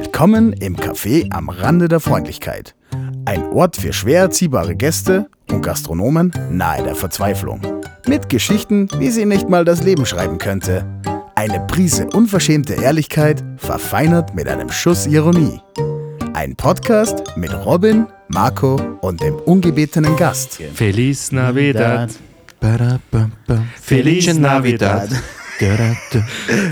Willkommen im Café am Rande der Freundlichkeit. Ein Ort für schwer erziehbare Gäste und Gastronomen nahe der Verzweiflung. Mit Geschichten, wie sie nicht mal das Leben schreiben könnte. Eine Prise unverschämte Ehrlichkeit, verfeinert mit einem Schuss Ironie. Ein Podcast mit Robin, Marco und dem ungebetenen Gast. Feliz Navidad. Feliz Navidad.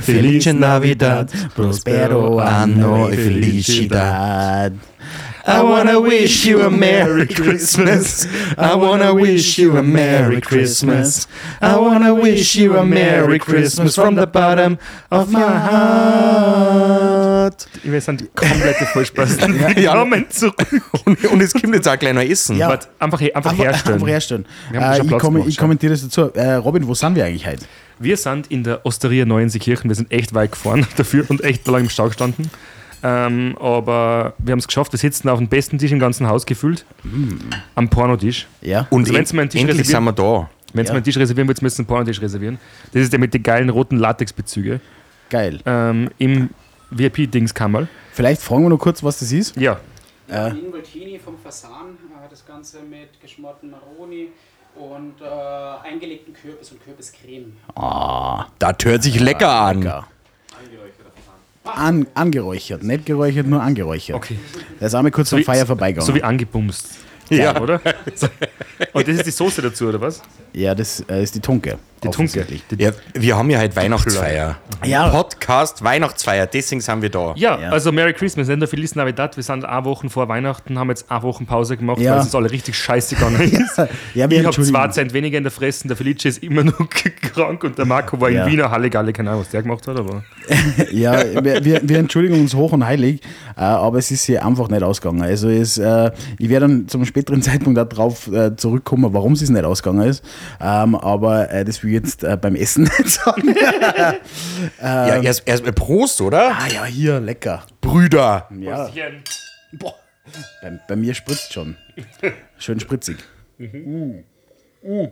Feliz Navidad. Prospero anno e felicidad. I wanna wish you a Merry Christmas. I wanna wish you a Merry Christmas. I wanna wish you a Merry Christmas from the bottom of my heart. Wir sind komplette Vollspasten. Ja. Willkommen zurück. Und, und es kommt jetzt auch gleich noch Essen. Ja. Warte, einfach, einfach Einfach, herstellen. einfach herstellen. Äh, ich, komme, ich kommentiere das dazu. Äh, Robin, wo sind wir eigentlich heute? Wir sind in der Osteria Neuenseekirchen. Wir sind echt weit gefahren dafür und echt lange im Stau gestanden. Ähm, aber wir haben es geschafft. Wir sitzen auf dem besten Tisch im ganzen Haus gefüllt. Am Pornotisch. Ja. Und Also wenn's mal einen Tisch endlich sind wir da. Wenn Sie Ja. mal einen Tisch reservieren wollt, müssen Sie einen Pornotisch reservieren. Das ist der mit den geilen roten Latexbezüge. Geil. Ähm, Im VIP-Dingskammerl. Vielleicht fragen wir noch kurz, was das ist. Ja, Äh, Involtini vom Fasan, äh, das Ganze mit geschmorten Maroni und äh, eingelegten Kürbis und Kürbiscreme. Das hört sich lecker an. lecker. An, angeräuchert. Nicht geräuchert, nur angeräuchert. okay. Der ist einmal kurz am wie- Feier vorbeigegangen. So wie angebumst. Ja. Oder? Und das ist die Soße dazu, oder was? ja, das äh, ist die Tunke. Die Tunke. Ja, wir haben ja heute Weihnachtsfeier. Ja. Podcast Weihnachtsfeier, deswegen sind wir da. Ja, Ja. also Merry Christmas, nicht nur Feliz Navidad. Wir sind eine Woche vor Weihnachten, haben jetzt eine Woche Pause gemacht, Ja. weil es uns alle richtig scheiße gegangen ist. Ja, wir ich habe zwei uns. Cent weniger in der Fressen, der Felice ist immer noch krank und der Marco war Ja. in Wiener Halligalle, keine Ahnung, was der gemacht hat, aber Ja, wir, wir, entschuldigen uns hoch und heilig, äh, aber es ist hier einfach nicht ausgegangen. Also es, äh, ich werde dann zum späteren Zeitpunkt darauf äh, zurückkommen, warum es nicht ausgegangen ist. Ähm, aber äh, das will ich jetzt äh, beim Essen nicht sagen. Ja, erst, erst mal Prost, oder? ah ja, hier, lecker. Brüder. Ja, bei, bei mir spritzt schon. Schön spritzig. Mm. Mm.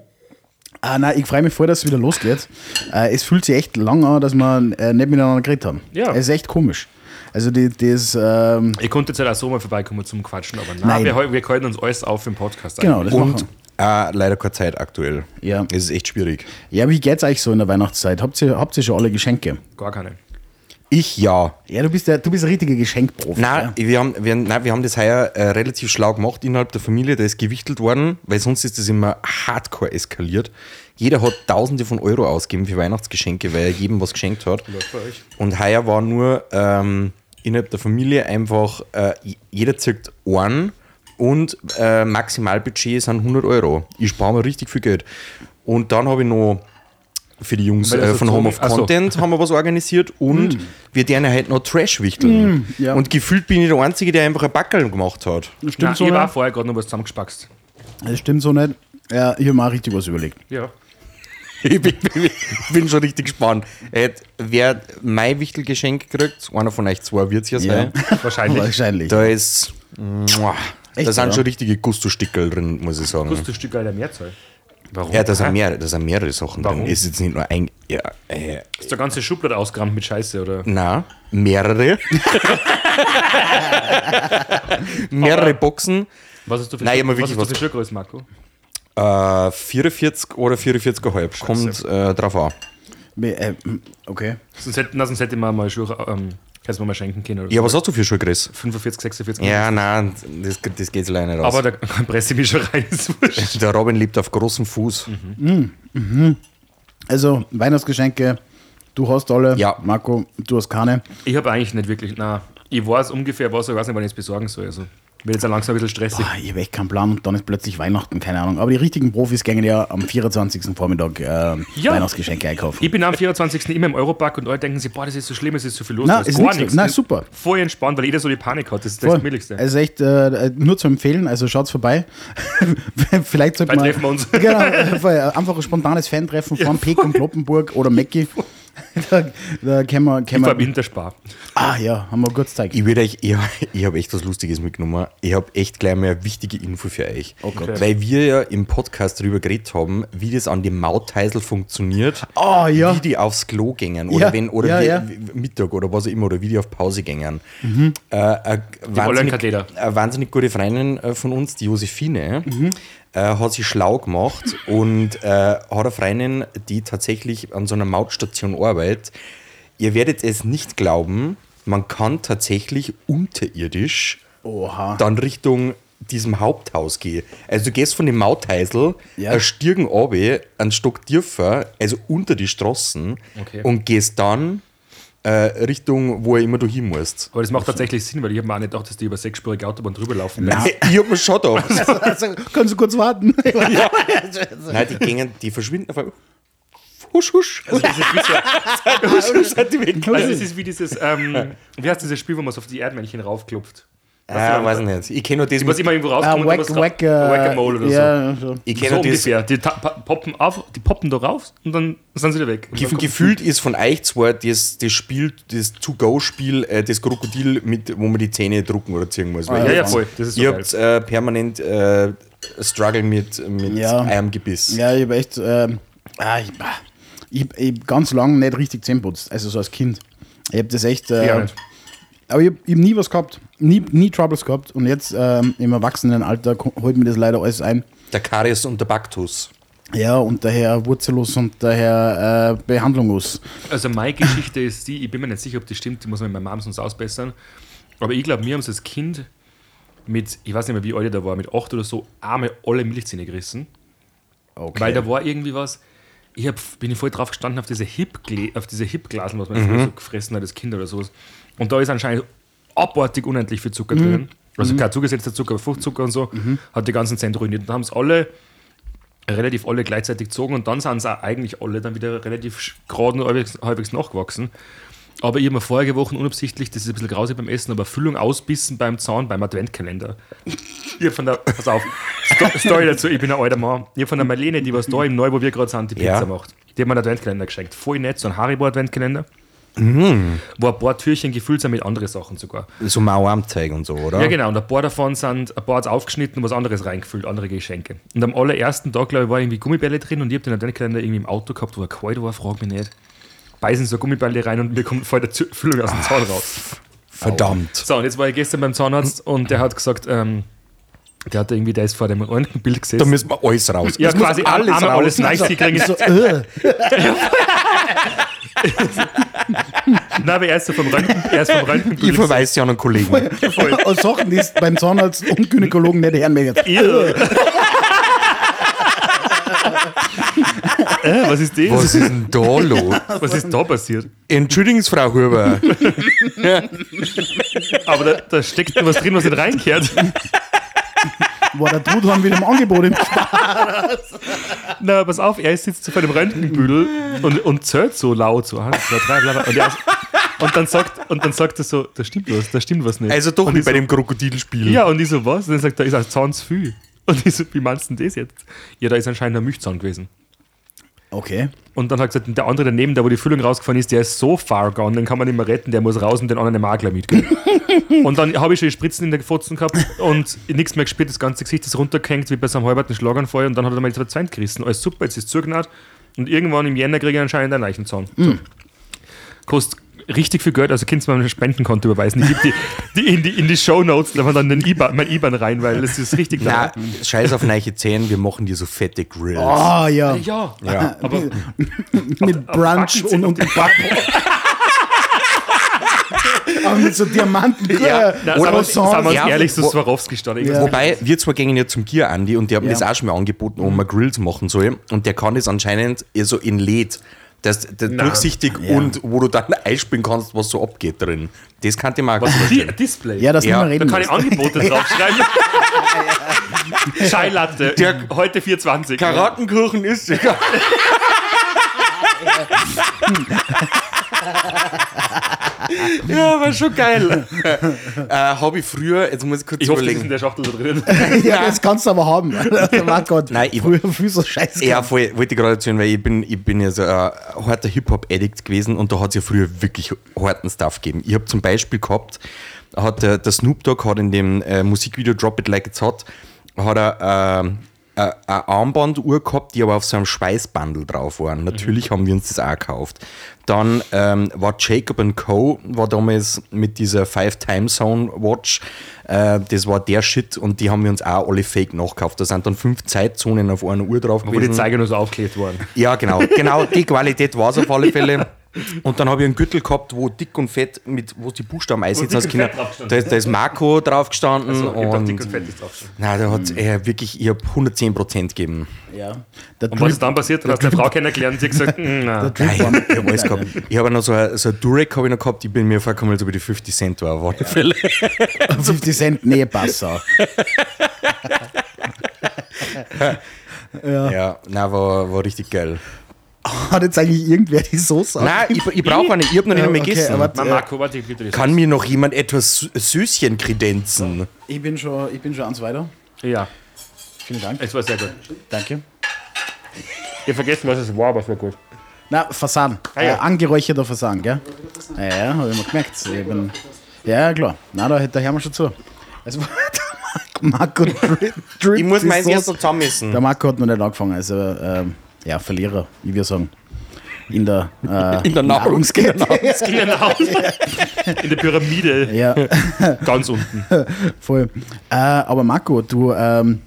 Ah, nein, ich freue mich voll, dass es wieder losgeht. Äh, es fühlt sich echt lang an, dass wir äh, nicht miteinander geredet haben. Ja. Es ist echt komisch. Also die, das, ähm, Ihr konntet jetzt halt auch so mal vorbeikommen zum Quatschen, aber nein, Nein. wir, wir halten uns alles auf im Podcast. genau, eigentlich. das Und machen äh, leider keine Zeit aktuell. Ja. Es ist echt schwierig. Ja, wie geht's euch so in der Weihnachtszeit? Habt ihr, habt ihr schon alle Geschenke? Gar keine. Ich ja. Ja, du bist der, du bist ein richtiger Geschenkprofi. Nein, wir haben, wir, nein, wir haben das heuer äh, relativ schlau gemacht innerhalb der Familie. Da ist gewichtelt worden, weil sonst ist das immer hardcore eskaliert. Jeder hat Tausende von Euro ausgegeben für Weihnachtsgeschenke, weil er jedem was geschenkt hat. Und heuer war nur ähm, innerhalb der Familie einfach, äh, jeder zirkt einen und äh, Maximalbudget sind 100 Euro. Ich spare mir richtig viel Geld. Und dann habe ich noch für die Jungs äh, von Home of Ach so. Content haben wir was organisiert und wir denen halt noch Trash wichteln. ja. Und gefühlt bin ich der Einzige, der einfach ein Backel gemacht hat. Das stimmt Nein, so ich war nicht. vorher gerade noch was zusammengespackst. Das stimmt so nicht. Ja, ich habe mir auch richtig was überlegt. Ja. Ich bin, ich bin schon richtig gespannt. Äh, wer mein Wichtelgeschenk kriegt, einer von euch zwei wird es ja sein. Wahrscheinlich. Wahrscheinlich. Da ist. Muah, Echt, da sind ja? schon richtige Gusto-Stickel drin, muss ich sagen. Stück der Mehrzahl. Warum? Ja, da sind, Hä? mehr, da sind mehrere Sachen Warum? drin. Ist jetzt nicht nur ein. Ja, äh, Ist der ganze Schublade ausgerammt mit Scheiße, oder? na, mehrere. mehrere Boxen. Was hast du für, Nein, was hast du für Schuhgröße, Marco? Äh, 44 oder 44,5. Kommt äh, drauf an. Äh, okay. Sonst hätte, na, sonst hätte man mal Schuhe, ähm, kannst du mir mal schenken können. Oder Ja, so. was hast du für Schuhgröße? 45, 46. Ja, nein, das, das geht leider nicht aus. Aber da presse ich mich schon rein. ist wurscht. der Robin lebt auf großem Fuß. Also, Weihnachtsgeschenke, du hast alle. Ja. Marco, du hast keine. Ich habe eigentlich nicht wirklich, na, ich weiß ungefähr was, ich weiß nicht, wann ich es besorgen soll. Also, wird jetzt langsam ein bisschen stressig. Boah, ich habe echt keinen Plan. Dann ist plötzlich Weihnachten, keine Ahnung. Aber die richtigen Profis gehen ja am 24. Vormittag äh, Ja. Weihnachtsgeschenke einkaufen. Ich bin am 24. immer im Europark und alle denken sich, boah, das ist so schlimm, es ist so viel los. Na, ist ist gar nichts. na, ist super. Voll entspannt, weil jeder so die Panik hat. Das ist das Voll. Gemütlichste. Also echt äh, nur zu empfehlen, also schaut's vorbei. Vielleicht sollte man. treffen wir uns. Genau, einfach ein spontanes Fan-Treffen von Peek und Kloppenburg oder Mecki. da, da können wir, Ich können war im wir, Interspar. Ah ja, haben wir kurz Zeit. Ich würde euch, ich, ich habe echt was Lustiges mitgenommen. Ich habe echt gleich mal eine wichtige Info für euch. Oh Gott. Weil wir ja im Podcast darüber geredet haben, wie das an dem Mautheisel funktioniert. Oh ja. Wie die aufs Klo gängen oder Ja, wenn oder ja, wie, ja. Mittag oder was auch immer oder wie die auf Pause gängen. Mhm. Äh, eine, wahnsinnig, Katheter. eine wahnsinnig gute Freundin äh, von uns, die Josephine, Mhm. äh, hat sich schlau gemacht und äh, hat eine Freundin, die tatsächlich an so einer Mautstation arbeitet. Ihr werdet es nicht glauben, man kann tatsächlich unterirdisch Oha. dann Richtung diesem Haupthaus gehen. Also du gehst von dem Mautheisel, Ja. ein Stirgen runter, einen Stock tiefer, also unter die Straßen Okay. und gehst dann äh, Richtung, wo er immer du hin musst. Aber das macht tatsächlich Sinn, weil ich habe mir auch nicht gedacht, dass die über sechsspurige Autobahn drüber laufen. Nein. Ich hab mir schon gedacht. Also, kannst du kurz warten? Nein, die gängen, die verschwinden auf einmal. Husch, husch. Also das ist wie so, husch, husch, sind die weg. also das ist wie dieses, ähm, wie heißt dieses Spiel, wo man so auf die Erdmännchen raufklopft? Ah, weiß ich nicht. Ich kenne nur das Ich muss mit, immer irgendwo Ah, rauskommen Wack, und was Wack, Whack-a-Mole oder so. ja, so. ich So kenne nur das, ungefähr. Die poppen auf, die poppen da rauf und dann sind sie wieder weg. Kommt- gefühlt ist von euch zwar das, das Spiel, das To-Go-Spiel, äh, das Krokodil, mit, wo man die Zähne drucken oder ziehen muss. Weil Ja, ja, voll. Das ist so Ihr geil. habt äh, permanent äh, Struggle mit, mit Ja. eurem Gebiss. Ja, ich habe echt. Ähm, ah, ich, ich, ich hab ganz lange nicht richtig Zähne putzt, also so als Kind. Ich habe das echt. Äh, Ja, aber ich habe hab nie was gehabt, nie, nie Troubles gehabt und jetzt ähm, im Erwachsenenalter holt mir das leider alles ein. Der Karies und der Baktus. Ja, und daher wurzellos und daher äh, behandlungslos. Also meine Geschichte ist die, ich bin mir nicht sicher, ob das stimmt, die muss man mit meiner Mom sonst ausbessern. Aber ich glaube, wir haben es als Kind mit, ich weiß nicht mehr, wie alt ich da war, mit acht oder so, einmal alle Milchzähne gerissen. Okay. Weil da war irgendwie was, ich hab, bin voll drauf gestanden auf diese Hip Hip-Glasen, was man früher so gefressen hat als Kind oder sowas. Und da ist anscheinend abartig unendlich viel Zucker drin. Also kein zugesetzter Zucker, aber Fruchtzucker und so, hat die ganzen Zähne ruiniert. Und haben es alle, relativ alle gleichzeitig gezogen und dann sind es eigentlich alle dann wieder relativ gerade und halbwegs, halbwegs nachgewachsen. Aber ich habe mir vorige Wochen unabsichtlich, das ist ein bisschen grausig beim Essen, aber Füllung ausbissen beim Zaun, beim Adventkalender. Ich von der, pass auf, Sto- Story dazu, ich bin ein alter Mann. Ich von der Marlene, die was da im Neu, wo wir gerade sind, die Pizza Ja. macht. Die hat mir einen Adventkalender geschenkt. Voll nett, so ein Haribo-Adventkalender. Mhm. Wo ein paar Türchen gefüllt sind mit anderen Sachen sogar. So Mauermzeug und so, oder? Ja, genau. Und ein paar davon sind, ein paar hat's aufgeschnitten und was anderes reingefüllt, andere Geschenke. Und am allerersten Tag, glaube ich, war irgendwie Gummibälle drin und ich habe den Adventkalender irgendwie im Auto gehabt, wo er kalt war, frag mich nicht. Beißen so Gummibälle rein und mir kommt voll der Füllung aus dem Zaun raus. Verdammt. So, und jetzt war ich gestern beim Zahnarzt und der hat gesagt, ähm, der hat irgendwie, der ist vor dem Röntgenbild gesessen. Da müssen wir alles raus. ja, muss quasi alles, einmal alles nice kriegen. so, äh, Nein, aber er ist so vom Röntgen, er ist vom Röntgenbild Ich verweise ja an einen Kollegen. aus Sachen, die es beim Zahnarzt und Gynäkologen nicht hören mögen. gesessen. Äh, was ist das? Was ist denn da los? Was ist da passiert? Entschuldigen Sie, Frau Huber. Aber da, da steckt noch was drin, was nicht reinkehrt. War der Truthahn wieder im Angebot im Na, pass auf, er sitzt so vor dem Röntgenbüdel und, und zählt so laut, so eins, zwei, drei, bla, bla. Und, er, und, dann sagt, und dann sagt er so, da stimmt was, da stimmt was nicht. Also doch und wie ich bei so, dem Krokodilspiel. Ja, und ich so, was? Und dann sagt er, ist ein Zahn zu viel. Und ich so, wie meinst du denn das jetzt? Ja, da ist anscheinend ein Milchzahn gewesen. Okay. Und dann hat gesagt, der andere daneben, der wo die Füllung rausgefahren ist, der ist so far gone, den kann man nicht mehr retten, der muss raus und den anderen Makler mitgehen. und dann habe ich schon die Spritzen in der Pfotzen gehabt und nichts mehr gespürt, das ganze Gesicht ist runtergehängt wie bei so einem halberten Schlaganfall und dann hat er mal die zwei gerissen. Alles super, jetzt ist zugenäht und irgendwann im Jänner kriege ich anscheinend einen Leichenzahn. So. Kostet richtig viel Geld, also kannst du mir ein Spendenkonto überweisen. Ich gebe die, die, in die in die Shownotes, da man dann den IBAN, mein IBAN rein, weil das ist richtig Na, teuer. scheiß auf neue Zähne, wir machen dir so fette Grills. Ah, ja. Ja, Ja. aber Mit Brunch Backen und, und Aber mit so Diamanten. Ja. Na, Oder sagen wir, sagen wir uns Ja, ehrlich, so wo- Swarovski stand. Ja. Wobei, wir zwei gehen ja zum Gier, Andi, und die haben Ja. das auch schon mal angeboten, ob man Grills machen soll. Und der kann das anscheinend eher so in LED. Das, das durchsichtig Ja. und wo du dann einspielen kannst, was so abgeht drin. Das kann ich auch gut Die. Display. Ja, das Ja, nicht mehr da reden. kann ich. Angebote draufschreiben. Scheilatte. Der- heute 420. Karatenkuchen ist egal. Ja, war schon geil. äh, Habe ich früher, jetzt muss ich kurz Ich hoffe, in überlegen. der Schachtel da drin. ja, das kannst du aber haben. Der war Gott. Nein, ich- früher viel so scheiße. Ja, voll, wollte ich gerade erzählen, weil ich bin, ich bin ja so ein harter Hip-Hop-Addict gewesen und da hat es ja früher wirklich harten Stuff gegeben. Ich habe zum Beispiel gehabt, hat der, der Snoop Dogg hat in dem äh, Musikvideo Drop It Like It's Hot, hat er äh, eine Armbanduhr gehabt, die aber auf so einem Schweißbandel drauf waren. Natürlich haben wir uns das auch gekauft. Dann ähm, war Jacob Co. war damals mit dieser Five Time Zone Watch. Äh, das war der Shit und die haben wir uns auch alle fake nachgekauft. Da sind dann fünf Zeitzonen auf einer Uhr drauf Wo die gewesen. Zeiger nur so aufgelegt worden. Ja, genau. Genau, die Qualität war es auf alle Fälle. Und dann habe ich einen Gürtel gehabt, wo dick und fett, mit, wo die Buchstaben einsitzen als Kinder. draufgestanden. Da ist, da ist Marco drauf gestanden. Also, und, dick und fett ist drauf. Nein, da hat er wirklich, ich habe 110% gegeben. Ja. Der Und was ist Drip, dann passiert? Dann hast du eine Frau kennengelernt und sie hat gesagt, "Mm, na. der Drip Nein, ich habe alles gehabt. Ich habe noch so ein, so ein Durek habe ich noch gehabt, ich bin mir vorgekommen, als ob ich die 50 Cent war, auf alle Fälle. 50 Cent Nähpasser. Ja, nein, war, war richtig geil. Hat jetzt eigentlich irgendwer die Soße Nein, ich, ich brauche eine, ich habe noch nicht mehr okay, gegessen. aber- Na, Marco, warte, ich bitte. Kann mir noch jemand etwas Sü- Süßchen kredenzen? Ich bin schon, ich bin schon eins weiter. Ja, Vielen Dank. es war sehr gut. Danke. Ich hab vergessen, was es war, aber es war gut. Na, Fasan. Ah, ja. Äh, angeräucherter Fasan, gell? Ja, ja, habe ich mir gemerkt. Ich bin, ja, klar. Na, da, da hören wir schon zu. Also, der Marco Drip, Drip Ich muss Soße. erst noch zusammenmessen. Der Marco hat noch nicht angefangen, also ähm, ja, Verlierer, wie wir sagen. In der, äh, In der Nahrungskette. Genau. In der Pyramide, Ja, ganz unten. voll. Äh, aber Marco, du, ähm,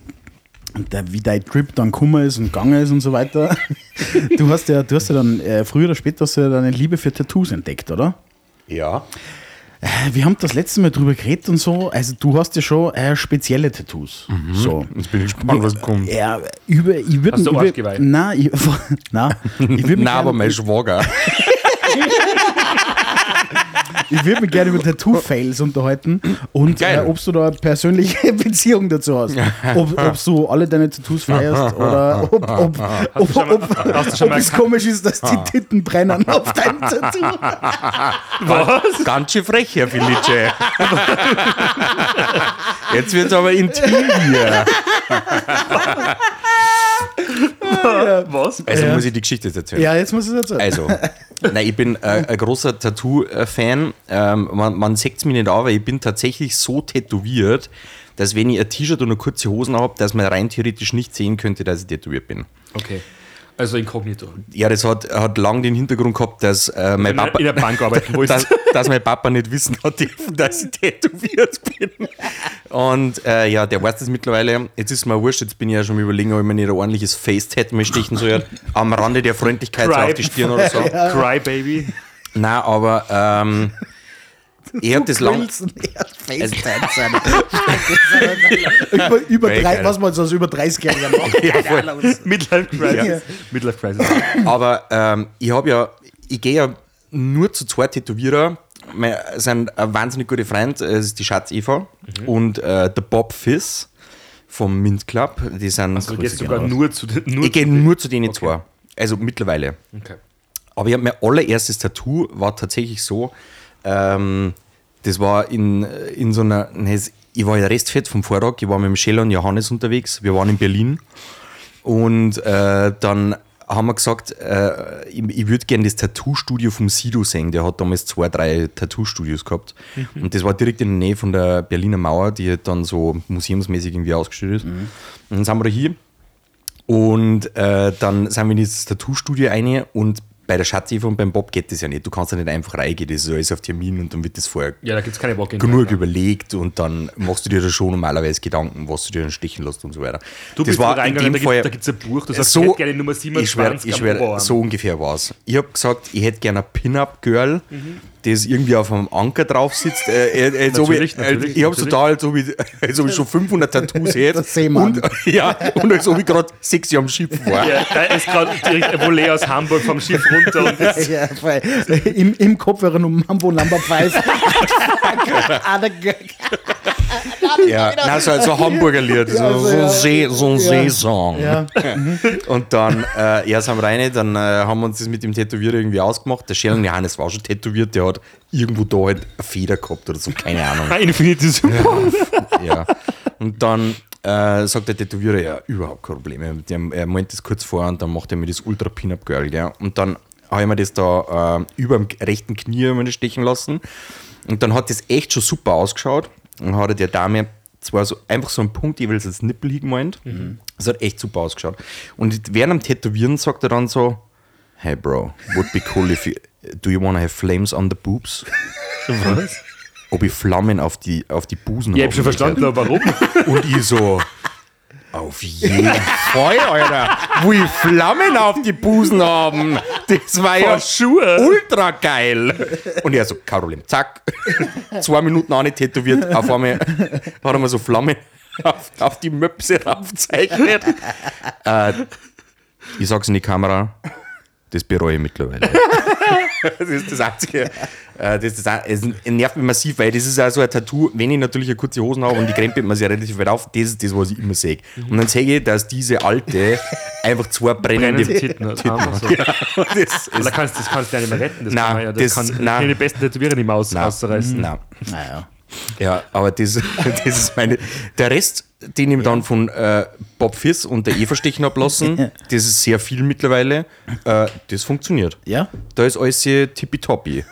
der, wie dein Trip dann gekommen ist und gegangen ist und so weiter, du hast ja, du hast ja dann äh, früher oder später hast du ja deine Liebe für Tattoos entdeckt, oder? Ja. Äh, Wir haben das letzte Mal drüber geredet und so. Also du hast ja schon äh, spezielle Tattoos. So. Jetzt bin ich gespannt, was kommt. Ja, über, ich würde Hast du ich würd, Arschgeweih? Nein, ich, nein, ich würde Nein, aber mein Schwager. ich würd mich gerne über Tattoo-Fails unterhalten und äh, ob du da eine persönliche Beziehung dazu hast. Ob, ob du alle deine Tattoos feierst oder ob, ob, ob, mal- ob, es komisch ist, dass die Titten brennen auf deinem Tattoo. Was? Ganz schön frech, Herr Felice. Jetzt wird es aber intim hier. Was? Also Ja. muss ich die Geschichte jetzt erzählen. Ja, jetzt muss ich es erzählen. Also, nein, ich bin äh, ein großer Tattoo-Fan. Ähm, man man sieht es mir nicht an, aber ich bin tatsächlich so tätowiert, dass wenn ich ein T-Shirt und eine kurze Hosen habe, dass man rein theoretisch nicht sehen könnte, dass ich tätowiert bin. Okay. Also inkognito. Ja, das hat, hat lang den Hintergrund gehabt, dass äh, mein In Papa... in der Bank arbeiten wolltest. dass, dass mein Papa nicht wissen hat dürfen, dass ich tätowiert bin. Und äh, ja, der weiß das mittlerweile. Jetzt ist mir wurscht, jetzt bin ich ja schon am überlegen, ob ich mir nicht ein ordentliches Face-Tat mehr stechen soll. Am Rande der Freundlichkeit so auf die Stirn oder so. Cry Baby. Nein, aber ähm, ich hab das lang. Wilson, er hat FaceTime sein. über, über Very drei, was man so als über 30-Jähriger macht. Ja, voll. Midlife Crisis. Ja. Midlife Crisis. Aber ähm, ich habe ja, ich gehe ja nur zu zwei Tätowierer. Mein, sind ein wahnsinnig gute Freund, es ist die Schatz Eva und äh, der Bob Fiss vom Mint Club. Die sind. Also du gehst sogar raus. nur zu den. Nur ich gehe nur zu denen zwei. Also mittlerweile. Okay. Aber ich habe mein allererstes Tattoo war tatsächlich so, ähm, das war in, in so einer, ne, ich war ja restfett vom Vortag, ich war mit dem Scheller und Johannes unterwegs, wir waren in Berlin und äh, dann haben wir gesagt, äh, ich, ich würde gerne das Tattoo-Studio vom Sido sehen, der hat damals zwei, drei Tattoo-Studios gehabt. Und das war direkt in der Nähe von der Berliner Mauer, die halt dann so museumsmäßig irgendwie ausgestellt ist. Und dann sind wir da hier und äh, dann sind wir in dieses Tattoo-Studio rein und bei der Schatzi und beim Bob geht das ja nicht. Du kannst ja nicht einfach reingehen, das ist alles auf Termin und dann wird das vorher Ja, da gibt es keine genug überlegt und dann machst du dir da schon normalerweise Gedanken, was du dir dann stechen lässt und so weiter. Du bist das war da in dem da Fall gibt es ein Buch, das heißt, so, ich hätte gerne Nummer ich schwör, 27 ich schwör, so ungefähr war's. Ich habe gesagt, ich hätte gerne ein Pin-Up-Girl, das irgendwie auf einem Anker drauf sitzt. Äh, äh, als ob Natürlich, ich, natürlich, ich habe so da, als ob ich, als ob ich schon 500 Tattoos hätte. Und, ja, und als ob ich gerade sechs Jahre am Schiff war. Ja, da ist gerade direkt ein Volley aus Hamburg vom Schiff runter und Ja, voll. Im, Im Kopfhörer nur Mambo Number 5. Der Gag. Ja, nein, so, so ein Hamburger Lied, so, also, so, ein ja. See, so ein Seesong. Ja. Und dann, äh, ja, sind wir rein, dann äh, haben wir uns das mit dem Tätowierer irgendwie ausgemacht. Der Schellen Johannes war schon tätowiert, der hat irgendwo da halt eine Feder gehabt oder so, keine Ahnung. Infinity Super. ja. Und dann äh, sagt der Tätowierer, ja, überhaupt kein Problem. Der, er meint das kurz vor und dann macht er mir das Ultra Pin-Up Girl, gell? Und dann habe ich mir das da äh, über dem rechten Knie mir das stechen lassen. Und dann hat das echt schon super ausgeschaut. Und hat er der Dame zwar so einfach so einen Punkt jeweils als Nippel hingemeint. Das hat echt super ausgeschaut. Und während am Tätowieren sagt er dann so, hey Bro, would be cool if you, do you wanna have flames on the boobs? Was? Ob ich Flammen auf die, auf die Busen Ich hab schon verstanden, aber warum? und ich so, auf jeden Fall, Alter. Wo ich Flammen auf die Busen haben. Das war ja Schuhe. ultra geil. Und er so, Problem. Zack. Zwei Minuten auch nicht tätowiert. Auf einmal hat er mir so Flammen auf, auf die Möpse raufzeichnet. äh, ich sag's in die Kamera. Das bereue ich mittlerweile. das ist das Einzige. Äh, das ist das, nervt mich massiv, weil das ist auch so ein Tattoo, wenn ich natürlich eine kurze Hosen habe und die krempelt man sich ja relativ weit auf, das ist das, was ich immer sehe. Und dann sehe ich, dass diese alte einfach zwei brennende Brennende Titten hat. So. das ist, Aber da kannst, das kannst du ja nicht mehr retten. Das Nein, kann ja, das, das- kann nein. keine besten Tätowierer nicht mehr aus, ausreißen. Nein. Naja. Ja, aber das, das ist meine. Der Rest, den ich dann von äh, Bob Fiss und der Eva stechen habe lassen, das ist sehr viel mittlerweile. Äh, das funktioniert. Ja? Da ist alles tippitoppi.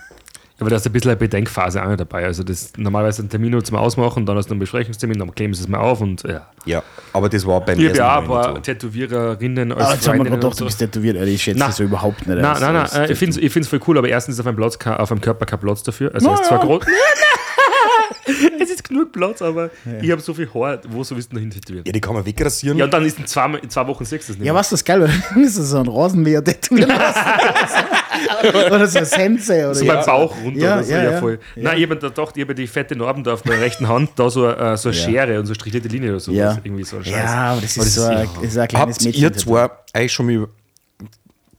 Aber da ist ein bisschen eine Bedenkphase auch noch dabei. Also das normalerweise einen Termin zum Ausmachen, dann hast du einen Besprechungstermin, dann kleben sie es mal auf und ja. Ja, aber das war beim Ich habe ersten ja ein Mal paar nicht so. Tätowiererinnen als Aber jetzt haben wir Freundinnen und gedacht, so. du bist tätowiert. Ich schätze Nein. das so überhaupt nicht. Nein, nein, nein, ich finde es ich find's voll cool, aber erstens ist auf meinem, Platz, auf meinem Körper kein Platz dafür. Also es ist zwar groß. es ist genug Platz, aber ich habe so viel Haar, wo so willst du noch hin tätowieren? Ja, die kann man wegrasieren. Ja, und dann ist in zwei, in zwei Wochen sechs das nicht Ja, was das geil, weil du müsstest so einen Rasenmäher tätowieren lassen. oder so ein Sensei. Oder So ja. mein Bauch runter Ja, oder so, ja, ja, ja. voll. Nein, ich habe da gedacht, ich habe die fette Narben da auf meiner rechten Hand, da so, äh, so eine Schere und so strichierte Linie oder so. Ja. Irgendwie so ein Scheiß. Ja, aber das ist, Aber so ein, das ist ein kleines Habt Mädchen. ihr zwei eigentlich schon mal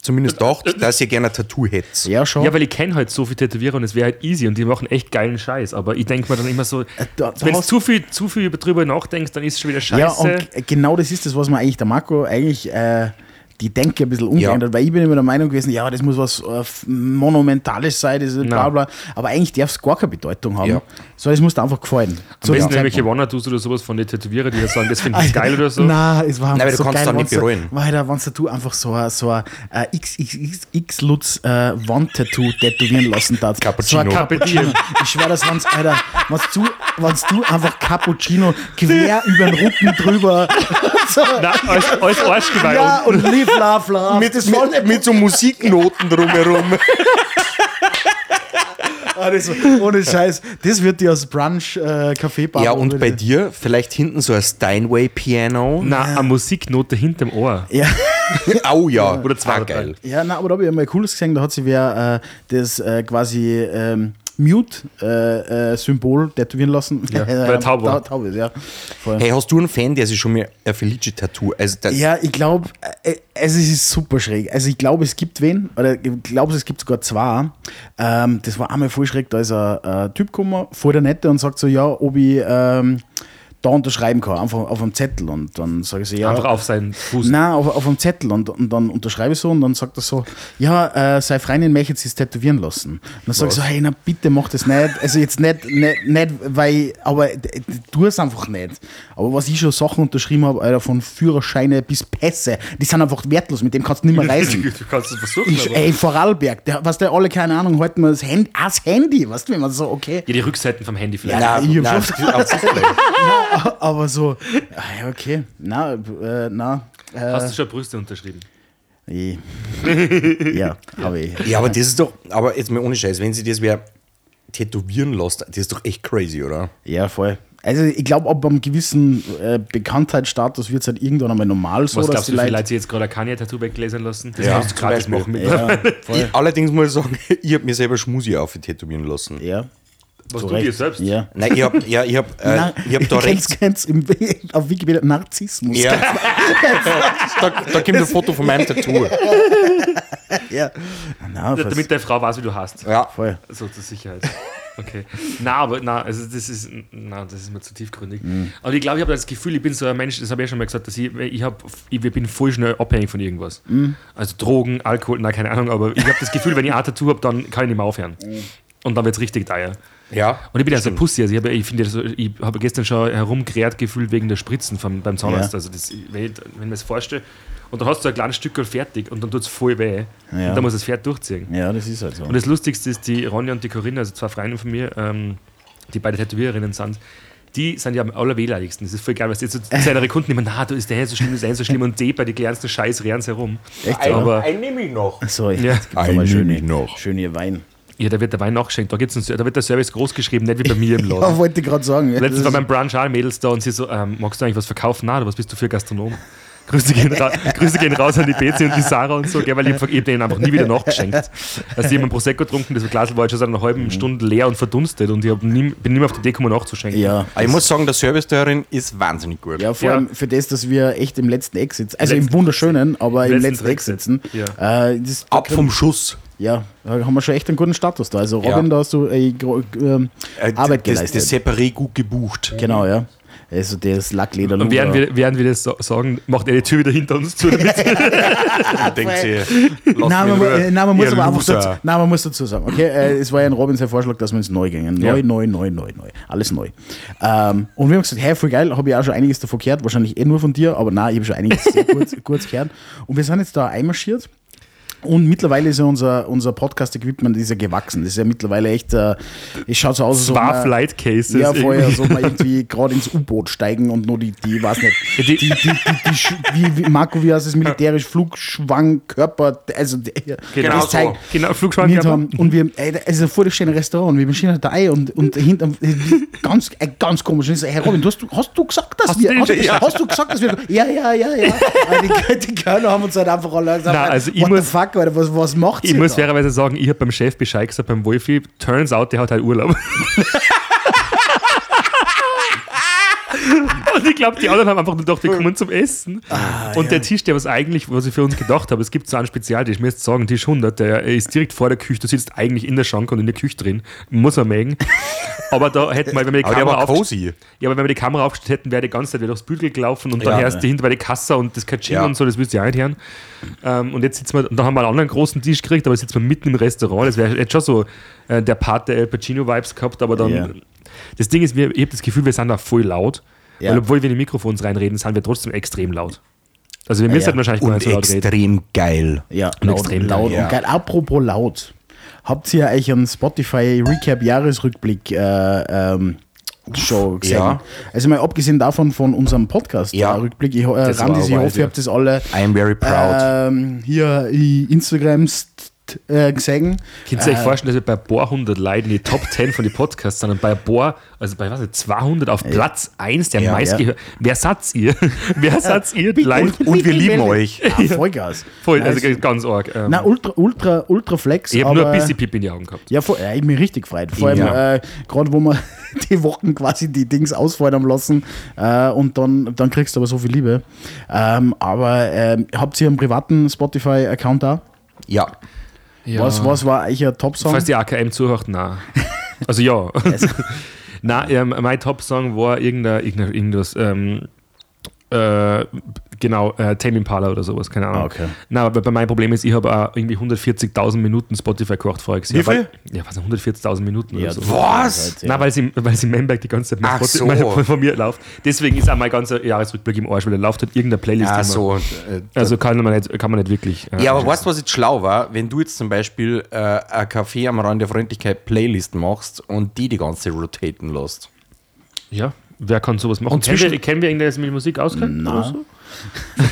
zumindest gedacht, dass ihr gerne ein Tattoo hättet? Ja, schon. Ja, weil ich kenne halt so viele Tätowierer und es wäre halt easy und die machen echt geilen Scheiß. Aber ich denke mir dann immer so, da- da wenn du zu viel, zu viel drüber nachdenkst, dann ist es schon wieder scheiße. Ja, und genau das ist das, was man eigentlich, der Marco eigentlich äh, die Denke ein bisschen umgeändert, weil ich bin immer der Meinung gewesen, ja, das muss was äh, Monumentales sein, das ist bla bla. Aber eigentlich darf es gar keine Bedeutung haben. Ja. So, es muss dir einfach gefallen. Am besten irgendwelche Wandertours oder sowas von den Tätowierer, die sagen, das finde ich geil oder so. Nein, es war Nein, aber du so kannst geil, nicht bereuen. Weil da, wenn du einfach so ein, so ein äh, XXX Lutz äh, Wandtattoo tätowieren lassen darfst. Cappuccino. So Cappuccino. Ich schwör das, wenn's, Alter, wenn's du, wenn's du einfach Cappuccino quer über den Rücken drüber. so, Nein, als, als Arschgeweih. ja, und live, love, love. Mit, mit, mit so Musiknoten drumherum. Ah, das, ohne Scheiß. Das wird dir als Brunch äh, Café ja, und bei dir vielleicht hinten so ein Steinway-Piano. Nein, eine Musiknote hinterm Ohr. Ja. Oh ja, Oder drei. geil. Ja, na, aber da habe ich einmal ein cooles gesehen, da hat sich wer äh, das äh, quasi ähm, Mute-Symbol tätowieren lassen. Ja, weil er taub war. taub ist, ja. Voll. Hey, hast du einen Fan, der sich schon mal ein Felice-Tattoo, also Ja, ich glaube, äh, also es ist super schräg. Also ich glaube, es gibt wen, oder ich glaube, es gibt sogar zwei. Ähm, das war einmal voll schräg, da ist ein äh, Typ gekommen, voll der Nette und sagt so, ja, ob ich ähm, da unterschreiben kann, einfach auf einem Zettel. Und dann sage ich so, ja. Einfach auf seinen Fuß. Nein, auf, auf einem Zettel und, und dann unterschreibe ich so und dann sagt er so, ja, äh, seine Freundin möchte sich tätowieren lassen. Und dann sage ich so, hey, na bitte mach das nicht. Also jetzt nicht, nicht, nicht weil, aber d- d- tu es einfach nicht. Aber was ich schon Sachen unterschrieben habe, Alter, von Führerscheine bis Pässe, die sind einfach wertlos, mit dem kannst du nicht mehr reisen. Du kannst es versuchen. Ich, ey, Vorarlberg, der, was der alle, keine Ahnung, halten wir das Handy, ah, das Handy, weißt du, wenn man so, okay. ja, die Rückseiten vom Handy vielleicht. Ja, hab auf Display. Aber so, ja, okay, na, äh, na. Äh, Hast du schon Brüste unterschrieben? ich- ja, habe ich. Ja, aber das ist doch, aber jetzt mal ohne Scheiß, wenn sie das wer tätowieren lässt, das ist doch echt crazy, oder? Ja, voll. Also ich glaube, ab einem gewissen äh, Bekanntheitsstatus wird es halt irgendwann einmal normal so, Was glaubst du, viele Leute... Jetzt gerade Kanye-Tattoo weglesen lassen? Das Ja, kannst du gratis machen. Mit Ja, voll. Ich, allerdings muss ich sagen, ich habe mir selber Schmusi auf tätowieren lassen. ja. Was zu du dir Recht. selbst? Ja. Nein, ich habe ja, ich hab, äh, Na, ich hab da rechts. kennst, im, auf Wikipedia Narzissmus. Ja, da, da kommt ein Foto von meinem Tattoo. ja. Na, was, Damit deine Frau weiß, wie du hast. Ja, voll. So zur Sicherheit. Okay. Na, aber na, also das ist, na, das ist mir zu tiefgründig. Mhm. Aber ich glaube, ich habe das Gefühl, ich bin so ein Mensch, das habe ich ja schon mal gesagt, dass ich, ich, hab, ich bin voll schnell abhängig von irgendwas. Mhm. Also Drogen, Alkohol, na, keine Ahnung, aber ich habe das Gefühl, wenn ich ein Tattoo habe, dann kann ich nicht mehr aufhören. Mhm. Und dann wird es richtig teuer. Ja. Und ich bin ja so Pussy, also ich habe, ich finde, das so- ich habe gestern schon herumgerät gefühlt wegen der Spritzen vom, beim Zahnarzt. Ja. Also das, wenn ich wenn man es vorstellt, und dann hast du ein kleines Stück fertig und dann tut es voll weh. Ja. Und dann muss es Pferd durchziehen. Ja, das ist halt so. Und das Lustigste ist, die Ronja und die Corinna, also zwei Freunde von mir, ähm, die beide Tätowiererinnen sind, die sind ja am allerwehleidigsten. Das ist voll geil, weil jetzt so kleinere Kunden immer, na, du ist der so schlimm, ist der so schlimm und die bei den kleinsten Scheiß sie herum. Echt Ein, aber- ein nehme ich noch. so, Ja. Einen mal schöne, nehm ich noch. schöne Wein. Ja, da wird der Wein nachgeschenkt, da, gibt's einen, da wird der Service groß geschrieben, nicht wie bei mir im Laden. Ja, wollte ich gerade sagen. Letztens war beim Brunch auch Mädels da und sie so, ähm, magst du eigentlich was verkaufen? Nein, oder was bist du für Gastronom? Grüße gehen, ra Grüße gehen raus an die Betsy und die Sarah und so, gell, weil ich, ich denen einfach nie wieder nachgeschenkt. Also ich habe ein Prosecco getrunken, das Glas war jetzt schon seit einer halben Stunde leer und verdunstet und ich nie, bin nicht mehr auf die Idee gekommen nachzuschenken. ja, Aber ich muss sagen, der Service darin ist wahnsinnig gut. Ja, vor Ja. allem für das, dass wir echt im letzten Eck sitzen. Also im Letzten- wunderschönen, aber im letzten Eck sitzen. Ja. Äh, das, Ab vom Schuss. Ja, da haben wir schon echt einen guten Status da. Also Robin, Ja. da hast du äh, ähm, Äh, Arbeit das, geleistet. das Separé gut gebucht. genau, ja. Also das Lackleder. Und während wir, während wir das so- sagen, macht er die Tür wieder hinter uns zu, damit denkt sie, Nein, man, äh, nein, man muss aber einfach dazu, nein, man muss dazu sagen. Okay, äh, es war ja ein Robin sein Vorschlag, dass wir ins Neu gingen. Neu, Ja. neu, neu, neu, neu. Alles neu. Ähm, und wir haben gesagt, hey, voll geil, habe ich auch schon einiges davon gehört. Wahrscheinlich eh nur von dir, aber nein, ich habe schon einiges sehr kurz, kurz gehört. Und wir sind jetzt da einmarschiert. Und mittlerweile ist ja unser, unser Podcast-Equipment ist ja gewachsen. Das ist ja mittlerweile echt, äh, es schaut so aus, als ob Flight Cases. Ja, vorher, so mal irgendwie gerade ins U-Boot steigen und nur die, die weiß nicht, die, die- die, die, die, wie, Marco, wie heißt es, militärisch, Flugschwang, Körper, also der- Genau das so. zeigt, Genau, Flugschwank. nicht haben. Und wir, ey, es ist ein voll schönes Restaurant. Wir stehen da ein und, und hinter ganz, ganz komisch. Ich so, hey Robin, du hast, du, hast du gesagt, dass Hast wir. du Hast, ja. hast du gesagt, dass wir. Ja, ja, ja, ja. Aber die, die Kölner haben uns halt einfach alle gesagt, Nein, also what the fuck, Alter, was, was macht Ich ihr muss da? fairerweise sagen, ich habe beim Chef Bescheid gesagt, beim Wolfi, turns out, der hat halt Urlaub. Und ich glaube, die anderen haben einfach nur gedacht, wir kommen zum Essen. und der Tisch, der was eigentlich, was ich für uns gedacht habe, es gibt so einen Spezialtisch, mir jetzt sagen, Tisch 100, der ist direkt vor der Küche, du sitzt eigentlich in der Schranke und in der Küche drin, muss man mögen. Aber da hätten wir, wenn wir die Kamera cozy. ja, aber wenn wir die Kamera aufgestellt hätten, wäre die ganze Zeit wieder durchs Bügel gelaufen und dann Ja, hörst ne. du hinter bei der Kasse und das Kaching Ja. und so, das willst du ja auch nicht hören. Ähm, und jetzt sitzen wir, da haben wir einen anderen großen Tisch gekriegt, aber jetzt sitzen wir mitten im Restaurant. Das wäre jetzt schon so äh, der Part der El Pacino-Vibes gehabt, aber dann. Ja. Das Ding ist, wir, ich habe das Gefühl, wir sind da voll laut. Ja. Weil obwohl wir in die Mikrofons reinreden, sind wir trotzdem extrem laut. Also wir müssen ja. halt wahrscheinlich gar Und nicht so laut reden. extrem geil. Ja, Und laut, extrem laut laut, und ja. geil. Apropos laut. Habt ihr euch einen Spotify Recap Jahresrückblick äh, ähm, Show gesehen? ja. Also mal abgesehen davon von unserem Podcast Ja. äh, Rückblick, ich, äh, Randis, ich hoffe, ihr ja. habt das alle I am very proud. ähm, hier in Instagrams äh, gesehen. Könnt ihr euch vorstellen, dass wir bei ein paar hundert Leuten die Top 10 von den Podcasts sind und bei ein paar, also bei was nicht, 200 auf Platz 1 der Ja, meistgehört. Wer seid ihr? Wer seid ihr? Leute? und wir lieben euch. Ah, Vollgas. Voll, Nein, also es- ganz arg. Ähm, Na, ultra, ultra, ultra flex. ich habe nur ein bisschen Pipi in die Augen gehabt. Ja, voll, ja, ich bin richtig gefreut. Vor allem, Ja. äh, gerade wo wir die Wochen quasi die Dings ausfallen haben lassen äh, und dann, dann kriegst du aber so viel Liebe. Ähm, aber ähm, habt ihr einen privaten Spotify-Account da? Ja. Was, was war eigentlich ein Top-Song? Falls die AKM zuhört, na. Also ja. na, ähm, mein Top-Song war irgendein, irgendein, irgendwas, ähm, äh, genau, äh, Tame Impala oder sowas, keine Ahnung. Ah, okay. Na, aber bei meinem Problem ist, ich habe auch irgendwie 140.000 Minuten Spotify gekocht voriges Wie viel? Weil- Ja, was, 140.000 Minuten Ja, oder so. Was? Halt, ja. Na, weil sie, weil sie Memberg die ganze Zeit mit Spotify- so. von mir läuft. Deswegen ist auch mein ganzer Jahresrückblick im Arsch, weil da läuft halt irgendeine Playlist. Immer. so. Äh, Also kann man nicht, kann man nicht wirklich. äh, Ja, aber weißt du, was jetzt schlau war? Wenn du jetzt zum Beispiel äh, ein Café am Rand der Freundlichkeit Playlist machst und die die ganze rotaten lässt. Ja, wer kann sowas machen? Und kennen, zwischen- wir, kennen wir irgendwer, der mit Musik auskennt? Na. Oder so?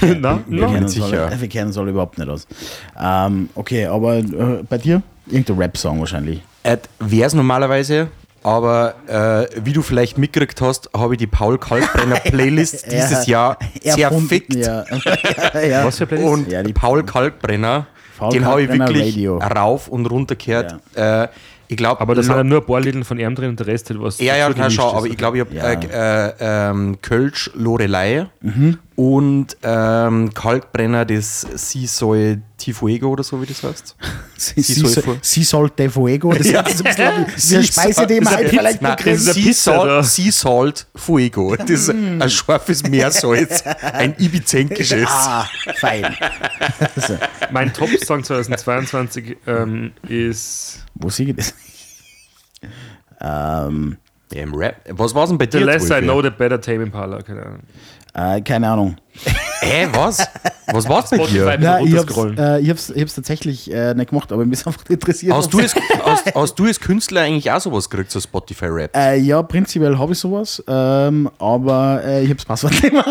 Na, wir, kennen uns sicher. alle, wir kennen uns alle überhaupt nicht aus. Ähm, okay, aber äh, bei dir? Irgendein Rap-Song wahrscheinlich. Äh, Wäre es normalerweise, aber äh, wie du vielleicht mitgekriegt hast, habe ich die Paul Kalkbrenner Playlist dieses Jahr sehr Erfunden, fickt. Ja. ja, ja. Was für Playlist? Und Ja, die- Paul Kalkbrenner, Paul den habe ich wirklich Radio. rauf und runter gehört. Äh, ich glaube, Aber da sind ja nur ein paar Lieder von ihm drin und der Rest halt was. Ja, ja, gemischt schau, ist. aber ich glaube, ich habe Ja. äh, äh, ähm, Kölsch Lorelei, und ähm, Kalkbrenner des Sisol Tifuego oder so, wie das heißt. Sie, sie, soll soll, vor- sie sollte Fuego. Das Ja. ist ein bisschen wie Sie eine Speise, die man halt vielleicht Salt Fuego. Das ist ein scharfes Meersalz. Ein ibizenkisches. Ah, fein. Also, Mein Top-Song 2022 ähm, ist wo sehe ich das? ähm, Rap. Was war denn bei The dir? Less I? Know, The Better Tame Impala. Keine Ahnung. Äh, keine Ahnung. Hä, was? Was war's Spotify. dir? Na, ich hab's, äh, ich hab's, ich hab's tatsächlich äh, nicht gemacht, aber mich ist einfach interessiert. Hast du, als, hast, hast du als Künstler eigentlich auch sowas gekriegt, so Spotify-Rap? Äh, ja, prinzipiell habe ich sowas, ähm, aber äh, ich habe das Passwort nicht mehr.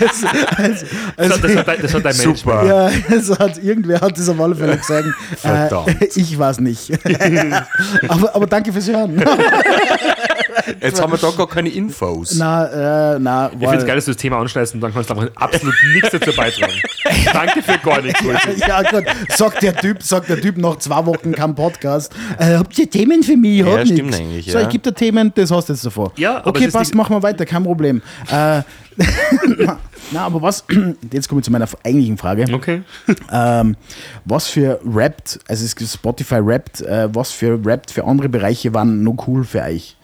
also, also, Das also, hat, das hat, das Management. Super. ja, also hat, irgendwer hat das auf alle Fälle gesagt. Verdammt. Äh, ich weiß nicht. aber, aber danke fürs Hören. Jetzt haben wir da gar keine Infos. na, äh, na, Ich finde es geil, dass du das Thema anschneidest und dann kannst du einfach absolut nichts dazu beitragen. Danke für gar nichts. Wolfi. ja, gut, sagt der Typ, sagt der Typ nach zwei Wochen kein Podcast. Äh, habt ihr Themen für mich? Ich Ja, hab stimmt nix. eigentlich, So, ja. ich gebe dir Themen, das hast du jetzt davor. Ja, aber okay, passt, machen wir weiter, kein Problem. Äh, na, na, aber was, jetzt komme ich zu meiner eigentlichen Frage. Okay. Ähm, was für rappt, also es gibt Spotify rappt, äh, was für rappt für andere Bereiche waren noch cool für euch?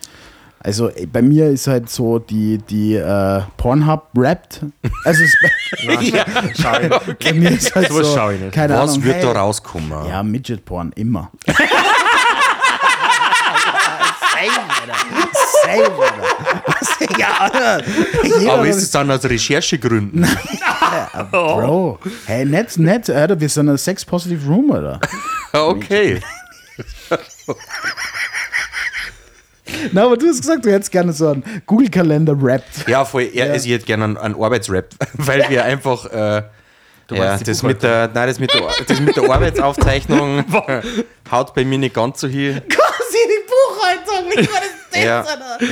Also äh, bei mir ist halt so die, die äh, Pornhub rappt. Also es, Ja. Schau bei mir ist halt so, schau ich nicht. keine Was Ahnung. wird hey, da rauskommen? Ja, Midget Porn, immer. Same, Alter. ja, Alter. Jeder Aber ist es dann aus Recherchegründen? Bro, hey, nett, nett, Alter, wir sind ein Sex-Positive Room, Alter. Okay. Na, aber du hast gesagt, du hättest gerne so einen Google-Kalender rappt. Ja, voll. Er, Ich hätte gerne einen, einen Arbeitsrap, weil wir einfach. Äh, ja, das mit, der, nein, das, mit der, das mit der Arbeitsaufzeichnung haut bei mir nicht ganz so hier. Quasi die Buchhaltung, nicht mal das Ja,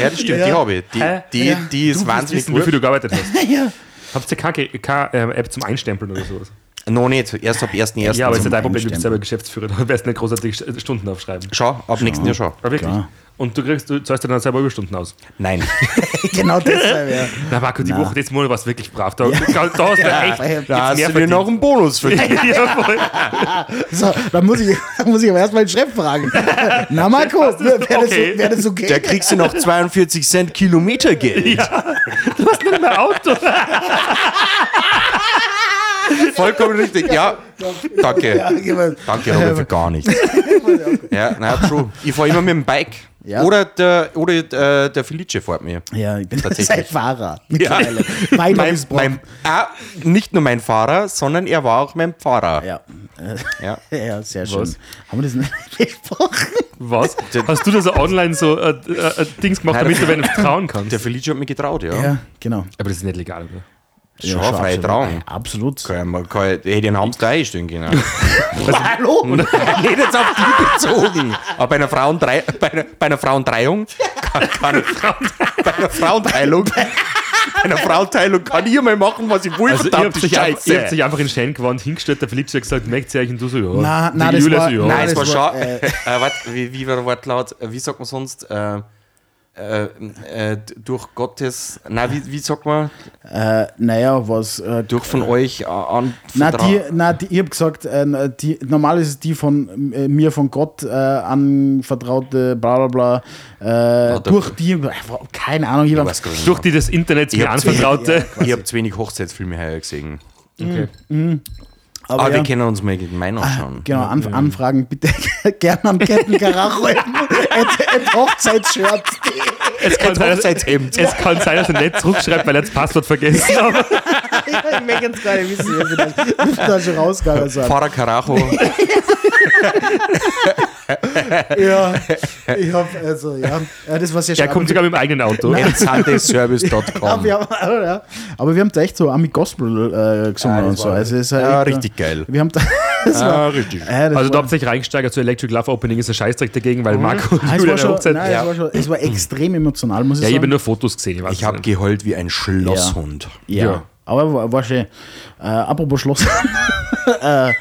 ja das stimmt, die habe ich. Die, die, Ja. die ist Du wahnsinnig wissen, wie viel gut. du gearbeitet hast. ja. Habt ihr keine, keine ähm, App zum Einstempeln oder sowas? Noch nicht, erst ab 1.1. Ja, aber ist ja zum dein Problem, du bist selber Geschäftsführer, du wirst nicht großartig St- Stunden aufschreiben. Schau, ab nächsten Jahr schau. Aber wirklich. Klar. Und du kriegst, du zahlst dir dann selber Überstunden aus. Nein. genau deshalb, ja. Na Marco, die Na. Woche, das Monat war es wirklich brav. Da, da, da hast du Ja, echt ja. jetzt Da hast mehr du dir noch einen Bonus verdient. ja, voll. So, dann muss ich, dann muss ich aber erstmal den Chef fragen. Na, Marco, wäre das, okay? wär das okay? Da kriegst du noch 42 Cent Kilometergeld. Du hast nicht mehr Auto. Vollkommen richtig. Ja, danke. Ja, jemand- Danke, aber für gar nichts. Ja, na true. Ich fahre immer mit dem Bike. Ja. Oder der, oder äh, der Felice fährt mir. Ja, ich bin Tatsächlich. sein Fahrer. Mittlerweile. Mein, Mein, ist mein, ah, nicht nur mein Fahrer, sondern er war auch mein Pfarrer. Ja. Ja. Ja, sehr schön. Was? Haben wir das nicht besprochen? Was? Hast du da so online so äh, äh, äh, Dings gemacht, damit du wenn du trauen kannst? Der Felice hat mich getraut, ja. Ja, genau. Aber das ist nicht legal, oder? Schon, ja, freie absolut. Trauung. Absolut. Kann, mal- kann, ich- hätte ich einen Hamster einstellen können. Hallo? Nicht jetzt auf die bezogen. Aber bei einer, Frauendrei bei einer, bei einer Frauendreiung kann, kann bei einer Frauenteilung bei einer Frauenteilung kann ich mal machen, was ich will, Also ihr verdammte habt, sich, einfach- ihr habt Scheiße. sich einfach in Schein gewandt, hingestellt, der Felice hat gesagt, merkt ihr euch und du so, ja. Na, na, Die das war- so, ja. Nein, es war das schon. war, Äh, äh, warte, wie, wie war der Wortlaut? Äh, Wie sagt man sonst? Äh, äh, äh, durch Gottes. Nein, wie, wie sagt man? Äh, naja, was. Äh, Durch von euch an. na, die, na, die, ich habe gesagt, äh, die, normal ist es die von äh, mir von Gott äh, anvertraute, bla bla bla. Äh, da- durch die, äh, keine Ahnung, ich weiß gar nicht Durch die des Internets Ich mir hab zu wenig- anvertraute. Ich habe zu wenig Hochzeitsfilme heuer gesehen. Okay. Aber Aber ja, wir können uns mal gemein anschauen. Genau, Anf Anfragen bitte gerne an Kettenkaracho at, at Hochzeitsshirt. Es kann, sein, dass, Hochzeitshemd. es kann sein, dass er nicht zurückschreibt, weil er das Passwort vergessen hat. ich möchte jetzt gar nicht wissen, wie das, wie das schon rausgegangen sind. Pfarrer Carajo. Ja, ich hab, also, ja, ja, das war sehr Er schade. kommt sogar mit dem eigenen Auto. Ja, Sundaysservice.com. wir haben, ja, aber wir haben da echt so Ami Gospel äh, gesungen Ja, das und so. Also ist halt Ja, echt, richtig geil. Wir haben da, das war, Ah, richtig. äh, das Also da habt ihr euch reingesteigert zu Electric Love Opening ist ein Scheißdreck dagegen, weil Marco und Ah, es Julia Hochzeit. nein, Ja. es war schon, es war extrem emotional, muss ich ja, ich habe sagen. nur Fotos gesehen. weiß Ich habe geheult wie ein Schlosshund. ja. ja. aber war, war schön. Äh, apropos Schloss. äh,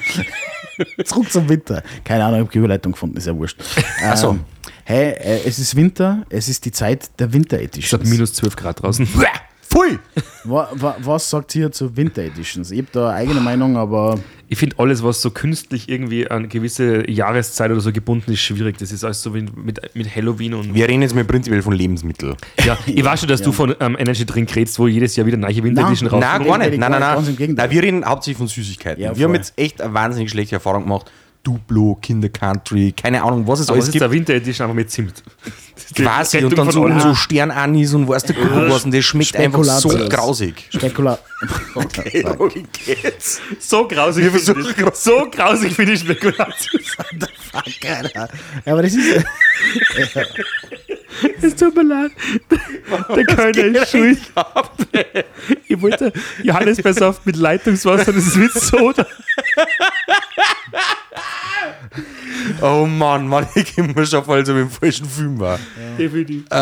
zurück zum Winter. Keine Ahnung, ich habe die Überleitung gefunden, ist ja wurscht. Ähm, so. Hey, äh, es ist Winter, es ist die Zeit der Winter Es Editions. hat minus 12 Grad draußen. Pfui! Wa, wa, was sagt ihr zu Winter Editions? Ich habe da eine eigene Meinung, aber Ich finde alles, was so künstlich irgendwie an gewisse Jahreszeit oder so gebunden ist, schwierig. Das ist alles so wie mit, mit Halloween und. Wir reden jetzt mal prinzipiell von Lebensmitteln. Ja, ich weiß schon, dass du von ähm, Energy Drink redest, wo jedes Jahr wieder neue Winter Nein, Edition Nein, rauskommt. gar nicht. Nein, Nein, nein, nein. Nein. Wir reden hauptsächlich von Süßigkeiten. Ja, wir haben jetzt echt eine wahnsinnig schlechte Erfahrung gemacht. Duplo, Kinder Country, keine Ahnung, was es Aber alles es ist gibt. eine Winter Edition einfach mit Zimt. Quasi Rettung und dann so, so Sternanis und weißt du, Kuckuck was und das schmeckt einfach so grausig. Spekula. Okay, geht's. So grausig Wir finde ich das. So grausig finde ich Spekulatius. Fuck, Alter. Ja, aber das ist. Es tut mir leid. Der Kölner ist schuld. Ich wollte Johannisbeersaft mit Leitungswasser, das ist mit Soda. Oh Mann, Mann, ich gebe mir schon voll, ob ich im falschen Film war. Definitiv. Äh,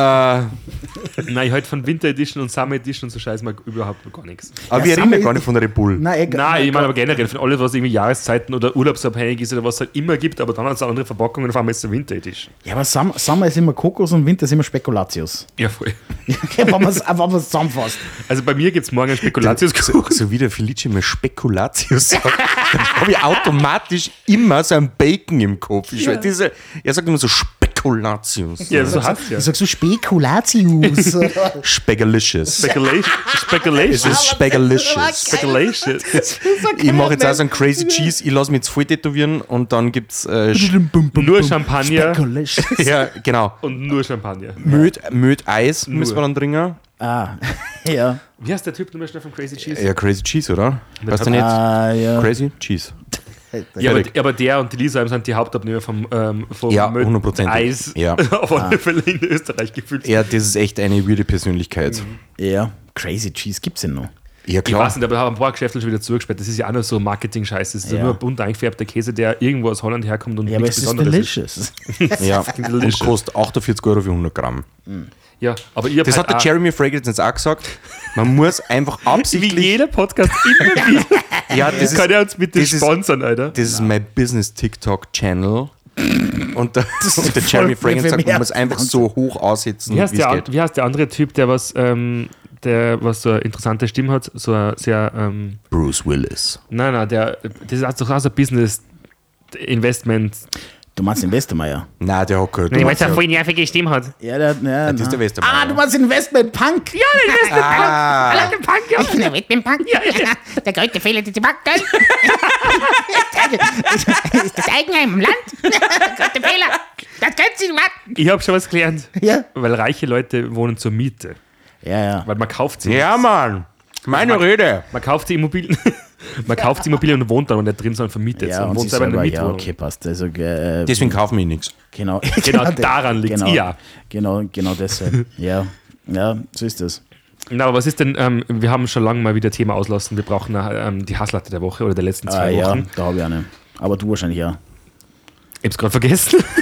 Nein, ich halt von Winter Edition und Summer Edition und so scheiß mal überhaupt gar nichts. aber Ja, wir reden ja gar nicht von Red Bull. Nein, egal. Nein, ich meine aber generell von alles, was irgendwie Jahreszeiten oder urlaubsabhängig ist oder was es halt immer gibt, aber dann hat es andere Verpackung und auf einmal ist es eine Winter Edition. Ja, aber Summer, Summer ist immer Kokos und Winter ist immer Spekulatius. Ja, voll. Okay, wenn man es zusammenfasst. Also bei mir gibt es morgen einen So, Spekulatiuskuchen. so wie der Felice mir Spekulatius sagt, dann habe ich automatisch immer so ein Bacon im Kopf. Ich schwör, diese, er sagt immer so Spekulatius. Ja, so heißt ja. Ich sag so Spekulatius. Spegalicious. Speculation. Es Speculation. ist Spegalicious. Speculation. Ich mache jetzt auch so einen Crazy Cheese, ich lasse mich jetzt voll tätowieren und dann gibt es äh, Nur Champagner Spekulatius. ja, genau. und nur Champagner. Möd, Möd Eis Nur. müssen wir dann trinken. Ah, ja. Wie heißt der Typ nochmal schnell von Crazy Cheese? Ja, Crazy Cheese, oder? Weißt du nicht? Ah, ja. Crazy Cheese. Ja, aber, aber der und die Lisa sind die Hauptabnehmer vom, ähm, vom Ja, Möd- 100%. Eis Ja. auf alle Fälle in Österreich gefühlt. Ja, das ist echt eine weirde Persönlichkeit. Ja. Crazy Cheese gibt's denn noch? Ja, Ich klar. weiß nicht, aber haben ein paar Geschäfte schon wieder zugesperrt. Das ist ja auch nur so Marketing-Scheiß. Das ist ja. Nur bunt eingefärbter Käse, der irgendwo aus Holland herkommt und Ja, aber nichts es ist Besonderes delicious. Ja, und delicious. kostet 48 Euro für 100 Gramm. Ja, aber ihr Das hat der Jeremy Fragrance jetzt auch gesagt. Man muss einfach Wie absichtlich. jeder Podcast immer wieder. Ja, das ist, Kann er uns bitte ist- sponsern, Alter? das ist mein Business TikTok Channel. Und der, und der Jeremy Fragrance sagt, man muss einfach so hoch aussetzen, Wie heißt, wie es der, wie heißt der andere Typ, der was, ähm, der was so eine interessante Stimme hat? So ein sehr, ähm, Bruce Willis. nein, nein, der, das ist doch auch so ein Business Investment. Du meinst den Westermeier? Nein, der hat gehört. Nein, weil er voll nervige Stimme hat. Ja, der, ja, Das ist der Westermeier. Ah, du meinst Investment Punk? Ja, Ah, den Punk, ja. Ich bin der Wettbewerb. Der größte Fehler, den sie machen können. ist das Eigenheim im Land. Der größte Fehler. Das können sie nicht machen. Ich habe schon was gelernt. Ja. Weil reiche Leute wohnen zur Miete. Ja, ja. Weil man kauft sie. ja, Mann. Meine Rede. Man kauft die Immobilien. man kauft die Immobilien und wohnt dann und nicht drin, sondern vermietet. Ja, und und wohnt selber in der ja, okay, passt. Also, äh, Deswegen kaufen wir nichts. genau. Genau, daran liegt's. Genau, Ja. genau, genau deshalb. ja, ja, so ist das. Na, aber was ist denn, ähm, wir haben schon lange mal wieder Thema auslassen, wir brauchen ähm, die Hasslatte der Woche oder der letzten Ah, zwei ja, Wochen. da habe ich eine. Aber du wahrscheinlich ja. Ich hab's gerade vergessen.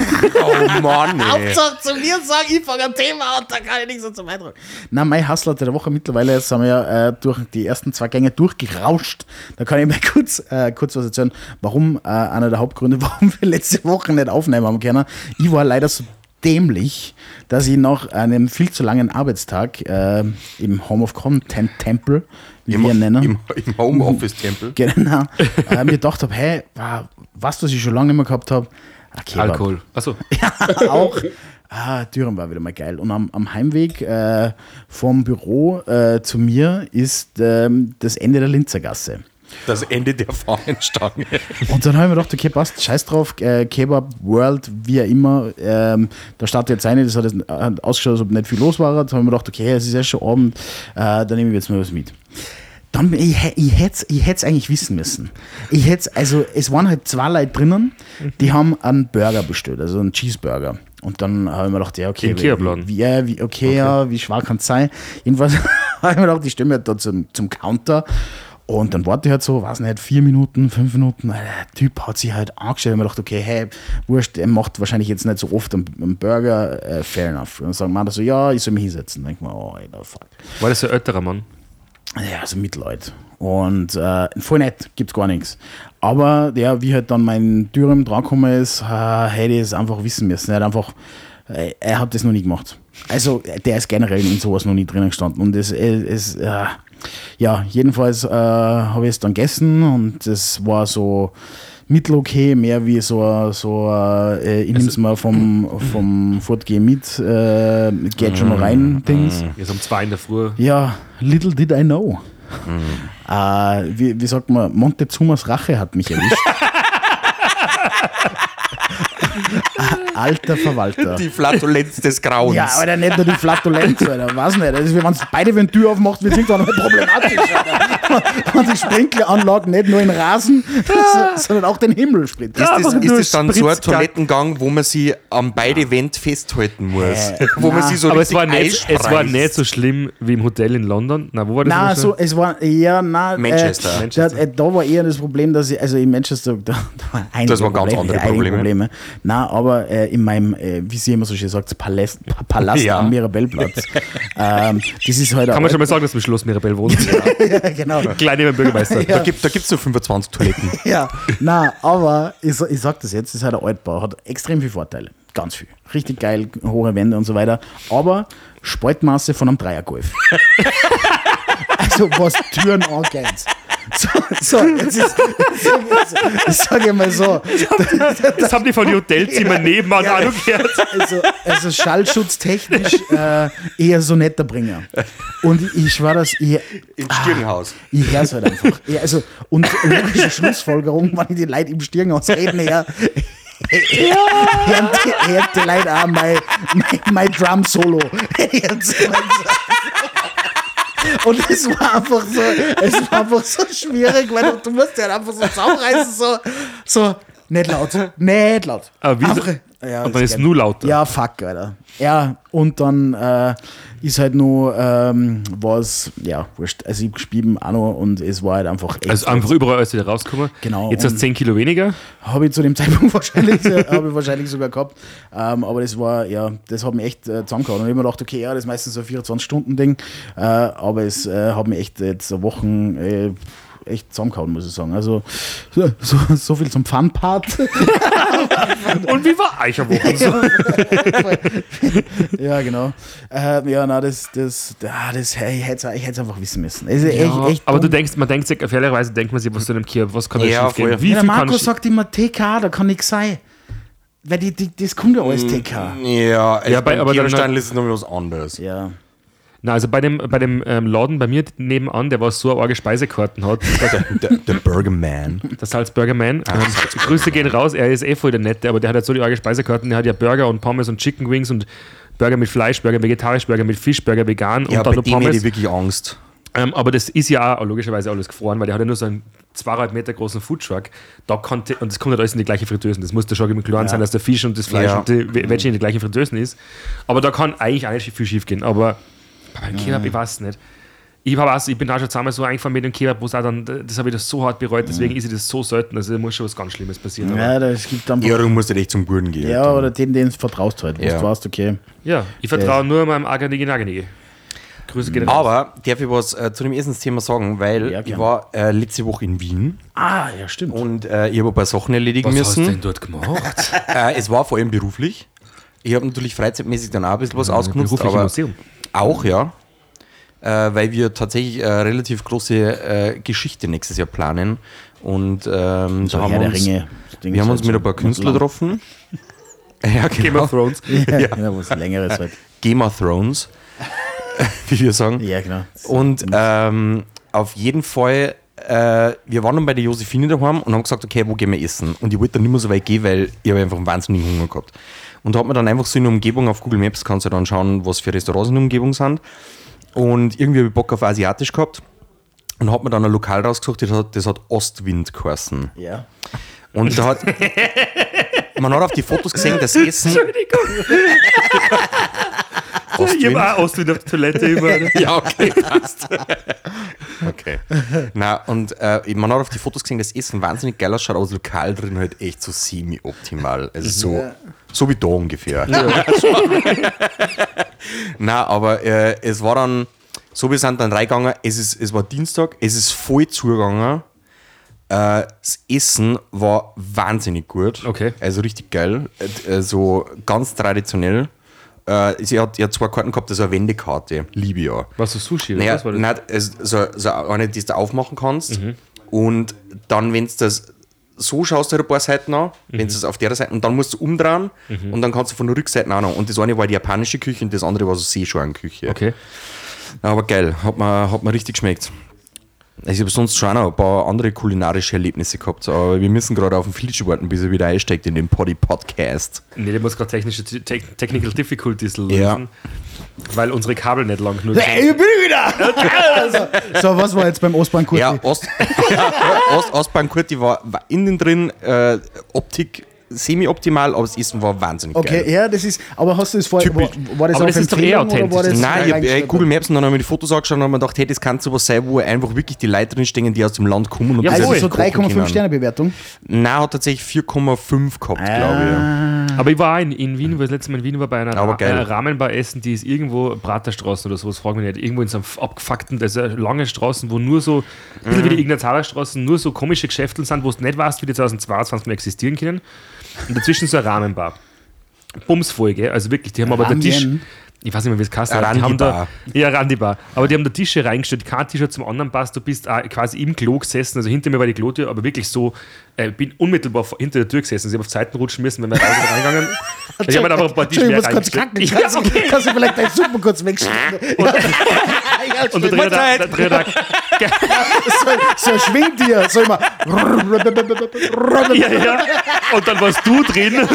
Oh Mann, ey. zu mir sagen, ich fange ein Thema an, da kann ich nichts dazu beitragen. Na, mein Hasslatte der Woche mittlerweile, jetzt haben wir ja äh, durch die ersten zwei Gänge durchgerauscht. Da kann ich mal kurz, äh, kurz was erzählen, warum, äh, einer der Hauptgründe, warum wir letzte Woche nicht aufnehmen haben können. Ich war leider so dämlich, dass ich nach einem viel zu langen Arbeitstag äh, im Home of Content Temple, wie wir ihn nennen, Im, im Homeoffice-Tempel. genau, äh, mir gedacht habe, hey, wa- was, was ich schon lange nicht mehr gehabt habe, Kebab. Alkohol. Achso. auch. Ah, Düren war wieder mal geil. Und am, am Heimweg äh, vom Büro äh, zu mir ist ähm, das Ende der Linzergasse. Das Ende der Fahnenstange. Und dann habe ich mir gedacht, okay, passt, scheiß drauf, äh, Kebab World, wie auch immer, ähm, da startet jetzt eine, das hat, jetzt, hat ausgeschaut, als ob nicht viel los war. Dann habe ich mir gedacht, okay, es ist ja schon Abend, äh, dann nehme ich jetzt mal was mit. Dann, ich, ich hätte es ich hätt's eigentlich wissen müssen. Ich hätte also es waren halt zwei Leute drinnen, die haben einen Burger bestellt, also einen Cheeseburger. Und dann habe ich mir gedacht, ja, okay, wie, wie, ja, wie, okay, ja, wie schwer kann es sein? Jedenfalls habe ich mir gedacht, ich stelle mir halt da zum, zum Counter und dann warte ich halt so, weiß nicht, vier Minuten, fünf Minuten. Der Typ hat sich halt angestellt und mir gedacht, okay, hey, wurscht, er macht wahrscheinlich jetzt nicht so oft einen, Burger, äh, fair enough. Und dann sagen wir so, ja, ich soll mich hinsetzen. Dann denke ich mir, oh, Alter, fuck. War das so ein älterer Mann? Ja, also mittelalt. Und äh, voll nett, gibt's gar nichts. Aber ja, wie halt dann mein Dürüm drangekommen ist, äh, hätte ich es einfach wissen müssen. Er hat einfach Äh, Er hat das noch nie gemacht. Also, der ist generell in sowas noch nie drinnen gestanden. Und es, es, äh, ja, jedenfalls äh, habe ich es dann gegessen und es war so mittelokay, mehr wie so, ein- so äh, ich nehme es mal vom, vom Fortgehen mit, äh, geht schon rein, Dings. Wir sind um zwei in der Früh. Ja, little did I know. Äh, wie, wie sagt man, Montezumas Rache hat mich erwischt. Alter Verwalter. Die Flatulenz des Grauens. Ja, Alter, nicht nur die Flatulenz, Alter. Weiß nicht. Also, wenn es beide, wenn Tür aufmacht, wird es irgendwann mal problematisch, Alter. Wenn die Sprinkleranlage nicht nur in Rasen, so- sondern auch den Himmel spritzt. Ist das, aber ist das dann so ein. Toilettengang, wo man sie am beide Wände festhalten muss? Äh, wo man na. sie so Aber es war, nicht, es war nicht so schlimm wie im Hotel in London. Na, wo war das? Nein, so, es war eher, nein, Manchester. Äh, Manchester. Da, äh, da war eher das Problem, dass ich, also in Manchester, da, da waren einige Das waren ganz andere Probleme. Probleme. Nein, aber äh, in meinem, äh, wie sie immer so schön sagt, Palast, Pa- Palast Ja. am Mirabellplatz. ähm, das ist halt Kann man schon mal sagen, dass wir Schloss Mirabell wohnen. ja, genau. Klein neben dem Bürgermeister. Ja. Da gibt es nur 25 Toiletten. Ja, nein, aber ich, ich sag das jetzt, das ist halt ein Altbau, hat extrem viele Vorteile. Ganz viel. Richtig geil, hohe Wände und so weiter. Aber Spaltmaße von einem Dreiergolf. also was Türen angeht. So, so jetzt ist, ich sage mal so, Das haben die von den Hotelzimmern nebenan Ja. auch noch gehört. also, also schallschutztechnisch äh, eher so netter Bringer. Und ich, war das, ich, Im Stirnhaus. Ich höre es halt einfach. Ja, also, und logische Schlussfolgerung, wenn ich die Leute im Stirnhaus reden, her, hören die, hören die Leute auch mein, mein, mein Drum-Solo. Hören sie mal so. Und es war einfach so, es war einfach so schwierig, weil du, du musst ja einfach so zusammenreißen, so, so, nicht laut, nicht laut. Aber wie Einfach- ja, Und dann ist geht. nur lauter. Ja, fuck, Alter. Ja, und dann äh, ist halt nur ähm, was, ja, wurscht. Also ich gespielt auch noch und es war halt einfach echt. Also einfach überall alles wieder rausgekommen. Genau, Jetzt hast du 10 Kilo weniger. Habe ich zu dem Zeitpunkt wahrscheinlich, habe ich wahrscheinlich sogar gehabt. Ähm, aber das war, ja, das hat mich echt äh, zusammengehauen. Und ich habe mir gedacht, okay, ja, das ist meistens so ein 24-Stunden-Ding. Äh, aber es äh, hat mich echt jetzt eine Wochen äh, echt zusammengehauen, muss ich sagen. Also so, so, so viel zum Fun-Part. Und wie war Eicherwochen so? ja, genau. Äh, ja, na, das, das, ah, das, ich hätte es einfach wissen müssen. Ist echt, echt aber du denkst, man denkt sich, fairerweise denkt man sich, was zu einem Kier, was kann da Ja, schief. Wie ja, der Marco sagt immer TK, da kann nichts sein. Weil die, die, das kommt ja alles TK. Ja, Ja, bei- aber dann- ist es noch was anderes. Ja. Na, also bei dem, bei dem ähm, Laden bei mir nebenan, der was so eine arge Speisekarten hat, Der, der Burgerman. der Salzburger Man. Ähm, Grüße gehen raus, er ist eh voll der Nette, aber der hat halt so die arge Speisekarten, der hat ja Burger und Pommes und Chicken Wings und Burger mit Fleisch, Burger vegetarisch, Burger mit Fisch, Burger vegan Ja, und dann noch Pommes. ich wirklich Angst. Ähm, aber das ist ja auch logischerweise alles gefroren, weil der hat ja nur so einen zweieinhalb Meter großen Foodtruck. Da konnte, und das kommt halt alles in die gleiche Fritteuse. Das muss da schon im Klaren sein, dass der Fisch und das Fleisch Ja. und die Veggie in die gleichen Fritteusen ist. Aber da kann eigentlich auch nicht viel schief gehen. Aber beim Kebab, ich weiß nicht. Ich, hab auch, ich bin auch schon zweimal so eingefahren mit dem Kebab, wo es auch dann, das habe ich das so hart bereut, deswegen ist das so selten. Also da muss schon was ganz Schlimmes passieren. Aber Ja, das gibt dann. Ja, du musst halt echt zum Gurten gehen. Ja, oder den, den du vertraust halt. Wo Ja. du weißt, okay. ja, ich vertraue nur meinem Aganigi Naganigi. Grüße gehen raus. Aber darf ich was äh, zu dem Essensthema sagen, weil Ja, ich war äh, letzte Woche in Wien Ah, ja, stimmt. und äh, ich habe ein paar Sachen erledigen was hast du müssen. denn dort gemacht? Äh, es war vor allem beruflich. Ich habe natürlich freizeitmäßig dann auch ein bisschen was ausgenutzt, berufliche aber Museum. Auch, ja. Äh, weil wir tatsächlich eine relativ große äh, Geschichte nächstes Jahr planen. Und ähm, So da haben wir uns, Ringe. Wir haben uns mit ein paar Künstlern getroffen. Ja, Game genau. of Thrones. Ja, ja. was längeres halt. Game of Thrones, wie wir sagen. Ja, genau. Und ähm, auf jeden Fall, äh, wir waren dann bei der Josephine daheim und haben gesagt, okay, wo gehen wir essen? Und ich wollte dann nicht mehr so weit gehen, weil ich habe einfach einen wahnsinnigen Hunger gehabt. Und hat mir dann einfach so in der Umgebung auf Google Maps, kannst du dann schauen, was für Restaurants in der Umgebung sind. Und irgendwie habe ich Bock auf Asiatisch gehabt und hat mir dann ein Lokal rausgesucht, das hat, das hat Ostwind geheißen. Ja. Und da hat, man hat auf die Fotos gesehen, das Essen. Ich habe auch Ost wieder auf die Toilette immer. Ja, okay, passt. okay. Na, und äh, man hat auf die Fotos gesehen, das Essen wahnsinnig geil ausschaut, aber das Lokal drin halt echt so semi-optimal. Also so, so wie da ungefähr. Na, aber äh, es war dann, so wir sind dann reingegangen, es, ist, es war Dienstag, es ist voll zugegangen. Äh, das Essen war wahnsinnig gut. Okay. Also richtig geil. Äh, so ganz traditionell. Äh, sie hat ja zwei Karten gehabt, das ist eine Wendekarte. Liebe ja. Was so Sushi? Naja, was war das? nein, so, so eine, die du aufmachen kannst. Und dann, wenn du das so schaust, du halt ein paar Seiten an, wenn du das auf der Seite, und dann musst du umdrehen und dann kannst du von der Rückseite auch noch. Und das eine war die japanische Küche und das andere war so Seescharenküche. Okay. Aber geil, hat mir, hat mir richtig geschmeckt. Ich habe sonst schon auch noch ein paar andere kulinarische Erlebnisse gehabt, aber wir müssen gerade auf den Filch warten, bis er wieder einsteigt in den Poddy Podcast. Nee, der muss gerade technische Te Technical Difficulties lösen. Ja. Weil unsere Kabel nicht lang genug Hey, ich bin wieder! also, so, was war jetzt beim Ostbahn Kurti? Ja, Ost, Ost, Ostbahn Kurti war, war innen drin äh, Optik semi-optimal, aber das Essen war wahnsinnig Okay, geil. ja, das ist, aber hast du das vorher, war, Typisch. war das Aber auf das ist doch eh war authentisch. das Nein, ich habe äh? Google Maps und dann habe ich die Fotos angeschaut und habe mir gedacht, hey, das kann sowas sein, wo einfach wirklich die Leute drinstehen, die aus dem Land kommen und Ja, das Also so kochen 3,5 können. Sterne Bewertung. Nein, hat tatsächlich 4,5 gehabt, Ah. glaube Aber ich war in, in Wien, weil das letzte Mal in Wien war bei einer Aber Ra geil. äh, Rahmenbar essen, die ist irgendwo Praterstraße oder sowas, frag mich nicht. Irgendwo in so einem abgefuckten, das ist lange Straßen, wo nur so, ein bisschen wie die Ignazhaler Straßen, nur so komische Geschäfte sind, wo du nicht weißt, wie die 2022 mehr existieren können. Und dazwischen so eine Rahmenbar. Bumsfolge, also wirklich, die haben aber den Tisch. Ich weiß nicht mehr, wie es heißt. Aber die haben da, Randi-Bar. ja, Randibar. Aber die haben da Tische reingestellt, kein Tisch hat zum anderen passt. Du bist auch quasi im Klo gesessen, also hinter mir war die Klotür, aber wirklich so, äh, bin unmittelbar vor- hinter der Tür gesessen. Sie haben auf Seiten rutschen müssen, wenn wir und reingegangen. Ich habe mir einfach ein paar Tische mehr ich muss kurz kacken. reingestellt. Kannst, du- kannst du vielleicht deinen Suppen kurz wegschneiden? Und da, da drin, da, so, so ein Schwingtier, so immer. ja, ja. Und dann warst du drin,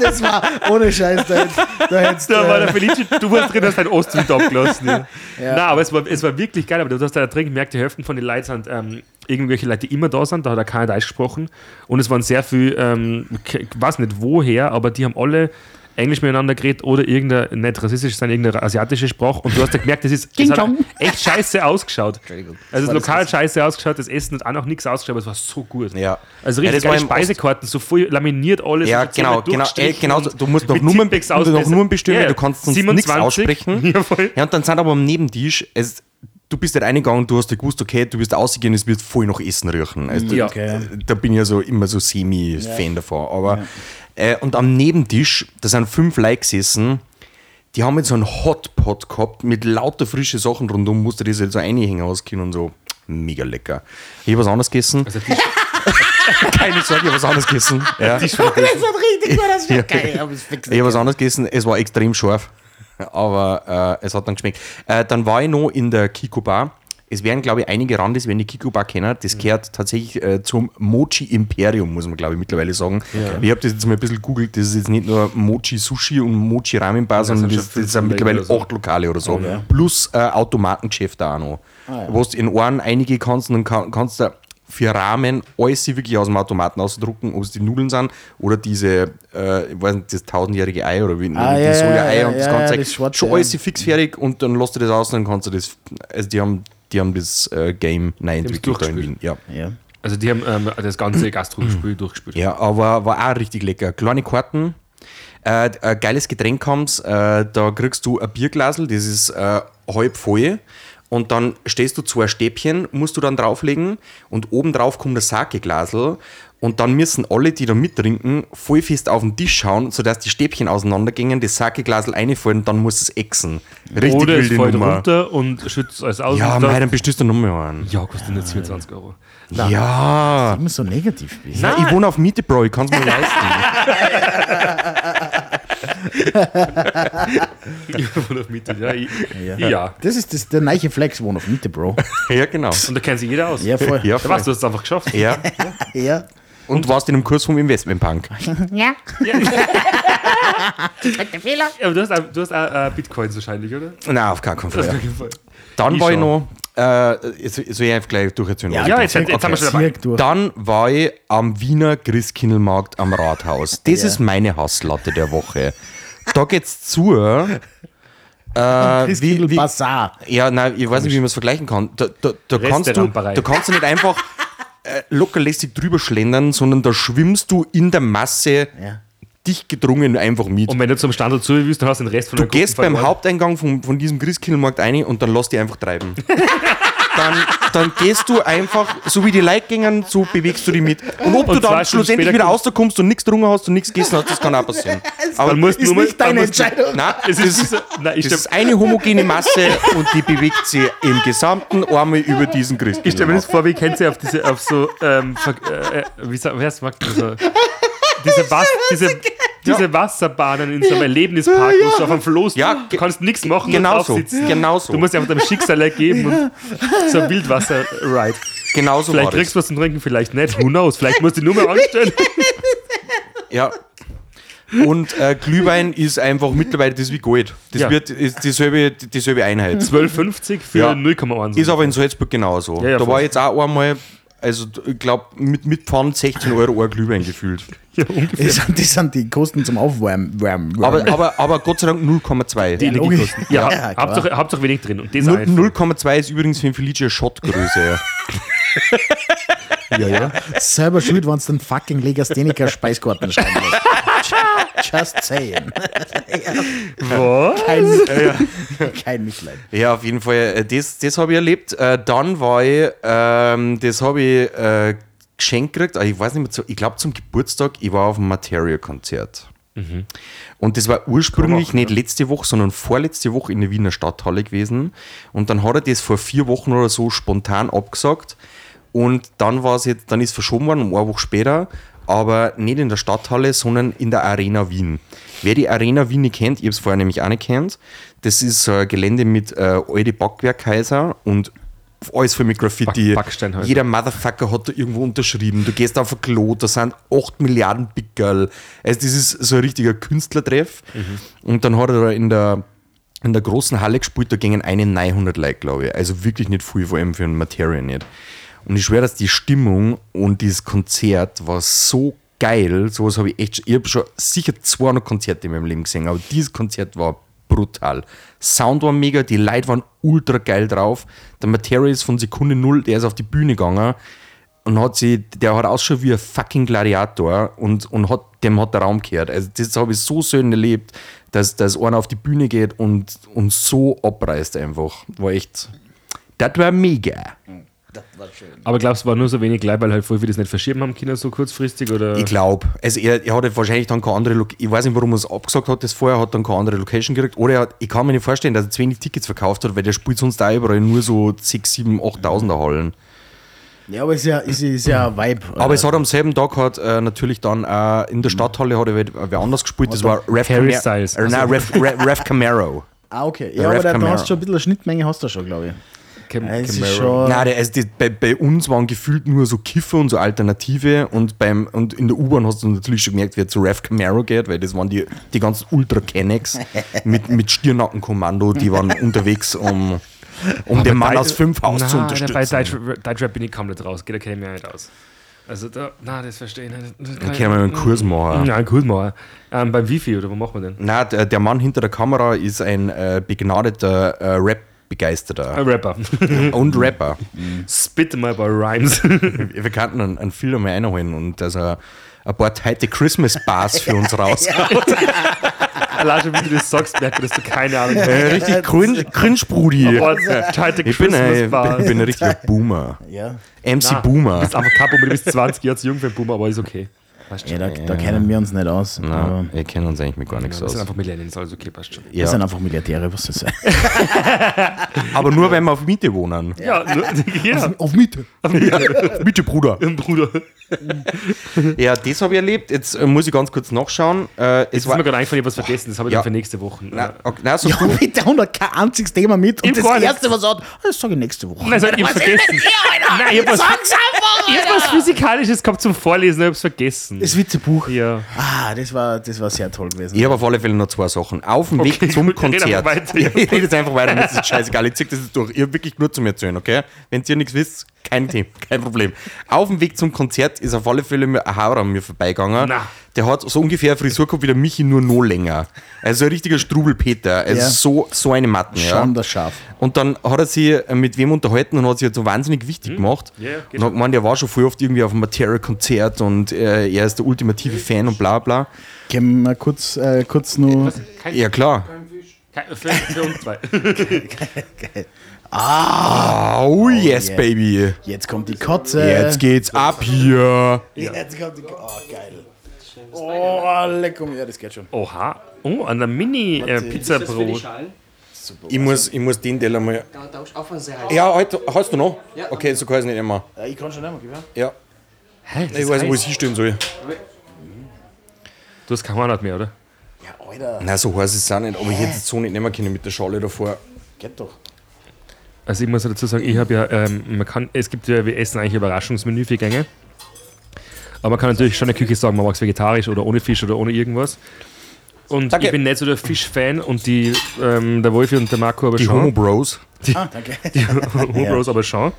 Das war ohne Scheiß. Da, hättest- da hättest, da war der äh, Felice, du warst drin, hast deinen Ostwind abgelassen. Ja. Nein, aber es war, es war wirklich geil, aber du hast da drin gemerkt, die Hälfte von den Leuten sind ähm, irgendwelche Leute, die immer da sind, da hat er keiner Deutsch gesprochen. Und es waren sehr viel, ähm, ich weiß nicht woher, aber die haben alle Englisch miteinander geredet oder irgendeine, nicht rassistisch, sondern irgendeine asiatische Sprache. Und du hast da gemerkt, das ist das hat echt scheiße ausgeschaut. Also das das Lokal hat scheiße ausgeschaut, das Essen hat auch noch nichts ausgeschaut, aber es war so gut. Ja. Also Ja, richtig das war geile Speisekarten, so voll laminiert alles. Ja, zehnmal genau, genau, durchgestrichen genau. Du musst noch Nummern, noch. Nummern bestimmen, Ja, du kannst sonst nichts 27. aussprechen. Ja, voll. Ja, und dann sind aber am Nebentisch, es, du bist halt reingegangen, du hast ja gewusst, okay, du wirst ausgehen, es wird voll nach Essen riechen. Also, Ja. da, da bin ich ja so immer so semi-Fan davon. Aber, äh, und am Nebentisch, da sind fünf Leute gesessen, die haben jetzt so einen Hotpot gehabt mit lauter frische Sachen rundum, musste das halt so einhängen ausgehen und so. Mega lecker. Ich habe was anderes gegessen. Also Keine Sorge, ich habe was anderes gegessen. Ja. Das hat richtig gut, das Ja. ist geil. Ich habe was anderes gegessen, es war extrem scharf, aber äh, es hat dann geschmeckt. Äh, dann war ich noch in der Kiko Bar. Es werden, glaube ich, einige Randis, wenn die Kiko Bar kennen, das gehört tatsächlich äh, zum Mochi Imperium, muss man, glaube ich, mittlerweile sagen. Ich habe das jetzt mal ein bisschen googelt, das ist jetzt nicht nur Mochi Sushi und Mochi Ramen Bar, sondern das, das sind mittlerweile so. acht Lokale oder so. Plus äh, Automatengeschäfte auch noch. Wo du in Ohren einige kannst und dann kann, kannst du für Rahmen alles wirklich aus dem Automaten ausdrucken, ob es die Nudeln sind oder diese, äh, ich weiß nicht, das tausendjährige Ei oder wie Ah, die ja, Soja-Ei ja, und das ja, Ganze. ja, das Schwarze, schon ja. alles fix fertig und dann lässt du das aus und dann kannst du das. Also die haben, die haben das äh, Game neu entwickelt da in Wien. Ja. Ja. also die haben ähm, das ganze Gastrospiel durchgespielt. ja, aber war auch richtig lecker. Kleine Karten. Äh, ein geiles Getränk haben's, äh, da kriegst du ein Bierglasel, das ist äh, halb voll. Und dann stehst du zwei Stäbchen, musst du dann drauflegen und oben drauf kommt ein Sake-Glasel. Und dann müssen alle, die da mittrinken, voll fest auf den Tisch schauen, sodass die Stäbchen auseinandergehen, das Sake-Glasel reinfallen und dann muss es exen. Richtig Oder es wilde fällt Nummer. runter und schützt alles aus. Ja, mei, dann- bestellst du nochmal einen. ja, kostet nicht 27 Euro. Ja. Immer so negativ bist. Na, ich wohne auf Miete, Bro, ich kann es mir leisten. Ich wohne auf Mitte, ja. Ich, ja. Das ist das, der neue Flex, Wohn auf Miete, Bro. ja, genau. Und da kennt sich jeder aus. Ja, voll. Ja, Da weißt du, du hast es einfach geschafft. Ja. Ja. Und warst in einem Kurs vom Investmentbank. Ja. Der Fehler. Ja, aber du hast auch, du hast auch äh, Bitcoins wahrscheinlich, oder? Nein, auf keinen Fall. Fall. Dann Ich war ich schon. noch, äh, jetzt soll ich einfach gleich durcherzählen. was Ja, ich jetzt, jetzt, habe? haben wir schon dabei. Durch. Dann war ich am Wiener Christkindlmarkt am Rathaus. Das Ja. ist meine Hasslatte der Woche. Da geht's zu. Äh, Christkindl Bazaar. Ja, nein, ich weiß nicht, wie man es vergleichen kann. Da, da, da, kannst du, da kannst du nicht einfach äh, lockerlässig drüber schlendern, sondern da schwimmst du in der Masse Ja. dicht gedrungen einfach mit. Und wenn du zum Standort zu willst, dann hast du den Rest von Du der gehst Gruppe beim. Haupteingang von, von diesem Christkindlmarkt rein und dann lass dich einfach treiben. dann, dann gehst du einfach, so wie die Leute gingen, so bewegst du dich mit. Und ob Und du dann schlussendlich wieder kommst- rauskommst und nichts getrunken hast und nichts gegessen hast, das kann auch passieren. Aber muss Ist nur nicht deine Entscheidung. Nein, Es das, ist, nein, ich das stelle ist eine homogene Masse und die bewegt sich im gesamten einmal über diesen Christen. ich stell mir das vor, wie kennt ihr auf diese, auf so, ähm, äh, äh, wie sagt, wer sagt, so, diese, Was, diese, diese Wasserbahnen in so einem Erlebnispark, wo du auf einem Floß, Ja, du kannst nichts machen, Genau drauf so. sitzen. Genau so. Du musst dir einfach deinem Schicksal ergeben und so ein Wildwasser-Ride. Genau so Vielleicht war kriegst du was zum Trinken, vielleicht nicht. Who knows? Vielleicht musst du die Nummer anstellen. Ja. Und äh, Glühwein ist einfach mittlerweile das ist wie Gold. Das Ja. wird ist dieselbe, dieselbe Einheit. 12,50 für Ja. 0,1. Ist aber in Salzburg genauso. Ja, ja, da war jetzt auch einmal, also ich glaube, mit, mit Pfand 16 Euro ein Glühwein gefühlt. ja, ungefähr. Das sind, das sind die Kosten zum Aufwärmen. Wärmen, Aber, aber, aber Gott sei Dank 0,2. Die. Energiekosten. Ja, Ja. Hauptsache, Hauptsache wenig drin. Und das Null- einfach. 0,2 ist übrigens für ein Felice Schottgröße. ja, ja. Selber schuld, wenn du den fucking Legastheniker Speiskarten schreiben lässt. Just saying. Was? Kein, kein Mitleid. ja, auf jeden Fall, äh, das, das habe ich erlebt. Äh, Dann war ich, ähm, das habe ich äh, geschenkt gekriegt, aber ich weiß nicht mehr, ich glaube zum Geburtstag, ich war auf einem Materia-Konzert. Und das war ursprünglich man nicht letzte Woche, sondern vorletzte Woche in der Wiener Stadthalle gewesen. Und dann hat er das vor vier Wochen oder so spontan abgesagt. Und dann war es jetzt, dann ist verschoben worden, um eine Woche später, aber nicht in der Stadthalle, sondern in der Arena Wien. Wer die Arena Wien nicht kennt, ich habe es vorher nämlich auch nicht kennt, das ist so ein Gelände mit äh, alte Backwerkhäuser und alles für mit Graffiti. Back-. Jeder Motherfucker hat da irgendwo unterschrieben. Du gehst auf ein Klo, da sind 8 Milliarden Pickerl. Also das ist so ein richtiger Künstlertreff. Und dann hat er da in der, in der großen Halle gespielt, da gingen eine 900 Leute, glaube ich. Also wirklich nicht viel, vor allem für einen Materia nicht. Und ich schwöre, dass die Stimmung und dieses Konzert war so geil. Sowas habe ich echt, ich habe schon sicher 200 Konzerte in meinem Leben gesehen, aber dieses Konzert war brutal. Sound war mega, die Leute waren ultra geil drauf. Der Materia ist von Sekunde null, der ist auf die Bühne gegangen und hat sie, der hat ausschaut wie ein fucking Gladiator und, und hat, dem hat der Raum gehört. Also das habe ich so schön erlebt, dass, dass einer auf die Bühne geht und, und so abreißt einfach. War echt, das war mega. Aber glaubst du, war nur so wenig Leute, weil halt voll viele das nicht verschieben haben können, so kurzfristig? Oder? Ich glaube, also er, er hatte wahrscheinlich dann keine andere, Lo- ich weiß nicht, warum er es abgesagt hat, das vorher, hat dann keine andere Location gekriegt. Oder er hat, ich kann mir nicht vorstellen, dass er zu wenig Tickets verkauft hat, weil der spielt sonst auch überall nur so 6, 7, 8.000er Hallen. Ja, aber es ist ja, ist, ist ja ein Vibe. Aber es hat am selben Tag hat äh, natürlich dann äh, in der Stadthalle hat er wer, wer anders gespielt, das war Rev, Harry Styles. Äh, nein, Rev, Rev, Rev Camaro. Ah, okay. Der Ja, aber Rev da, da hast du schon ein bisschen eine Schnittmenge, hast du schon, glaube ich. Cam Ja, Camaro. Nein, der, also die, bei, bei uns waren gefühlt nur so Kiffer und so Alternative und, beim, und in der U-Bahn hast du natürlich schon gemerkt, wer zu Rev Camaro geht, weil das waren die, die ganzen ultra kennex mit, mit Stirnackenkommando, die waren unterwegs, um, um den Mann aus fünf Haus zu unterstützen. Bei Deutsch, Deutschrap bin ich komplett raus, da kenne ich mich auch nicht aus. Also da, na, das verstehe ich nicht. Das Da können wir einen Kurs machen. Nein, cool mal. Ähm, beim Wifi oder wo machen wir denn? Nein, der, der Mann hinter der Kamera ist ein äh, begnadeter äh, Ein Rap-Begeisterter Rapper. und Rapper. Spit mal bei Rhymes. Wir könnten einen, einen Film mal einholen und dass er ein paar tighte Christmas-Bars für uns raushaut. Allein schon, wie du das sagst, dass du keine Ahnung hast. Äh, richtig cringe, cringe Brudi. Ich bin, ein, Christmas ich bin ein richtiger Boomer. Ja. MC Du Boomer. bist einfach Kapo, du bist 20 Jahre zu jung für einen Boomer, aber ist okay. Weißt ja, schon. da, da kennen wir uns nicht aus. Aber wir kennen uns eigentlich mit gar nichts Wir sind aus. einfach Millennials, alles okay, passt schon. Wir sind Ja. einfach Militäre, was das ist. Aber nur, wenn wir auf Miete wohnen. Ja, nur- ja. Auf Miete. Miete, Bruder. Bruder. Ja, das habe ich erlebt. Jetzt äh, muss ich ganz kurz nachschauen. Äh, es Jetzt ist mir gerade eingefallen, ich habe was vergessen, das habe ich Ja. dann für nächste Woche. na, okay, na, so Ja, du, bitte, und kein einziges Thema mit. Und Im das nichts. Erste, was er hat, das sage ich nächste Woche. Nein, ich hab's vergessen. Nein, ich hab was, Sag's einfach, ich hab was Physikalisches gehabt zum Vorlesen, ich hab's vergessen. Das Witzebuch. ja. Ah, das war, das war sehr toll gewesen. ich habe auf alle Fälle noch zwei Sachen. Auf dem Okay, Weg zum Konzert. einfach weiter. Ich rede jetzt einfach weiter, mir ist das scheißegal. Ich zieh das jetzt durch. Ich habe wirklich nur zum Erzählen, okay? Wenn ihr nichts wisst, kein Thema, kein Problem. Auf dem Weg zum Konzert ist auf alle Fälle mir ein Hauer an mir vorbeigegangen. Na. Der hat so ungefähr eine Frisur gehabt wie der Michi, nur noch länger. Also ein richtiger Strubelpeter. Also Ja. so, so eine Matten, ja. Schon das Schaf. Und dann hat er sich äh, mit wem unterhalten und hat sich halt so wahnsinnig wichtig gemacht. Ja, und hat gemeint, er war schon voll oft irgendwie auf einem Materia-Konzert und äh, er ist der ultimative Fan und bla bla. Können wir kurz, äh, kurz nur. Kein, Ja, klar. kein, für, für uns zwei. Ah, oh yes, yeah. baby. Jetzt kommt die Kotze. Jetzt geht's ab hier. Jetzt kommt die Oh, geil. Oh, lecker. Ja, das geht schon. Oha. Oh, an der Mini-Pizzabrot. Schal. Ich muss, ich muss den Teller mal. Da, da von sehr heiß. Ja, halt, hast du noch? Ja. Okay, so kann ich es nicht immer. Ja, ich kann schon nicht mehr, gell? Ja. Hä? Ich weiß nicht, wo ich hinstellen soll. Du hast kein Horn mehr, oder? Ja, Alter. Nein, so heiß ist es auch nicht. Aber ich hätte es so nicht nehmen können mit der Schale davor. Geht doch. Also ich muss dazu sagen, ich habe ja, ähm, man kann, es gibt ja, wir essen eigentlich Überraschungsmenü für Gänge. Aber man kann natürlich schon in der Küche sagen, man mag es vegetarisch oder ohne Fisch oder ohne irgendwas. Und Danke. ich bin nicht so der Fischfan und die, ähm, der Wolfi und der Marco aber Die schon. Homo Bros. Ah, danke. Die Homo Bros aber schon.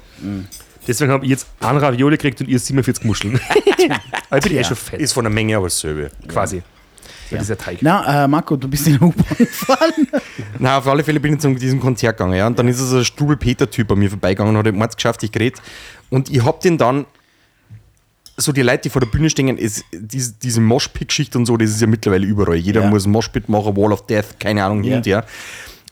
Deswegen habe ich jetzt einen Ravioli gekriegt und ihr 47 Muscheln. aber ich bin eh schon fett, Ist von der Menge aber dasselbe. quasi. Ja. Dieser Teig. Na, äh, Marco, du bist in der U-Bahn gefahren. Na, auf alle Fälle bin ich zu diesem Konzert gegangen, ja. Und dann ist so ein Strubel-Peter-Typ bei mir vorbeigegangen und hat ihm geschafft, ich geredet. Und ich hab den dann, so die Leute, die vor der Bühne stehen, ist, diese, diese Moshpit-Geschichte und so, das ist ja mittlerweile überall. Jeder Ja. muss Moshpit machen, Wall of Death, keine Ahnung, hin Ja. und her.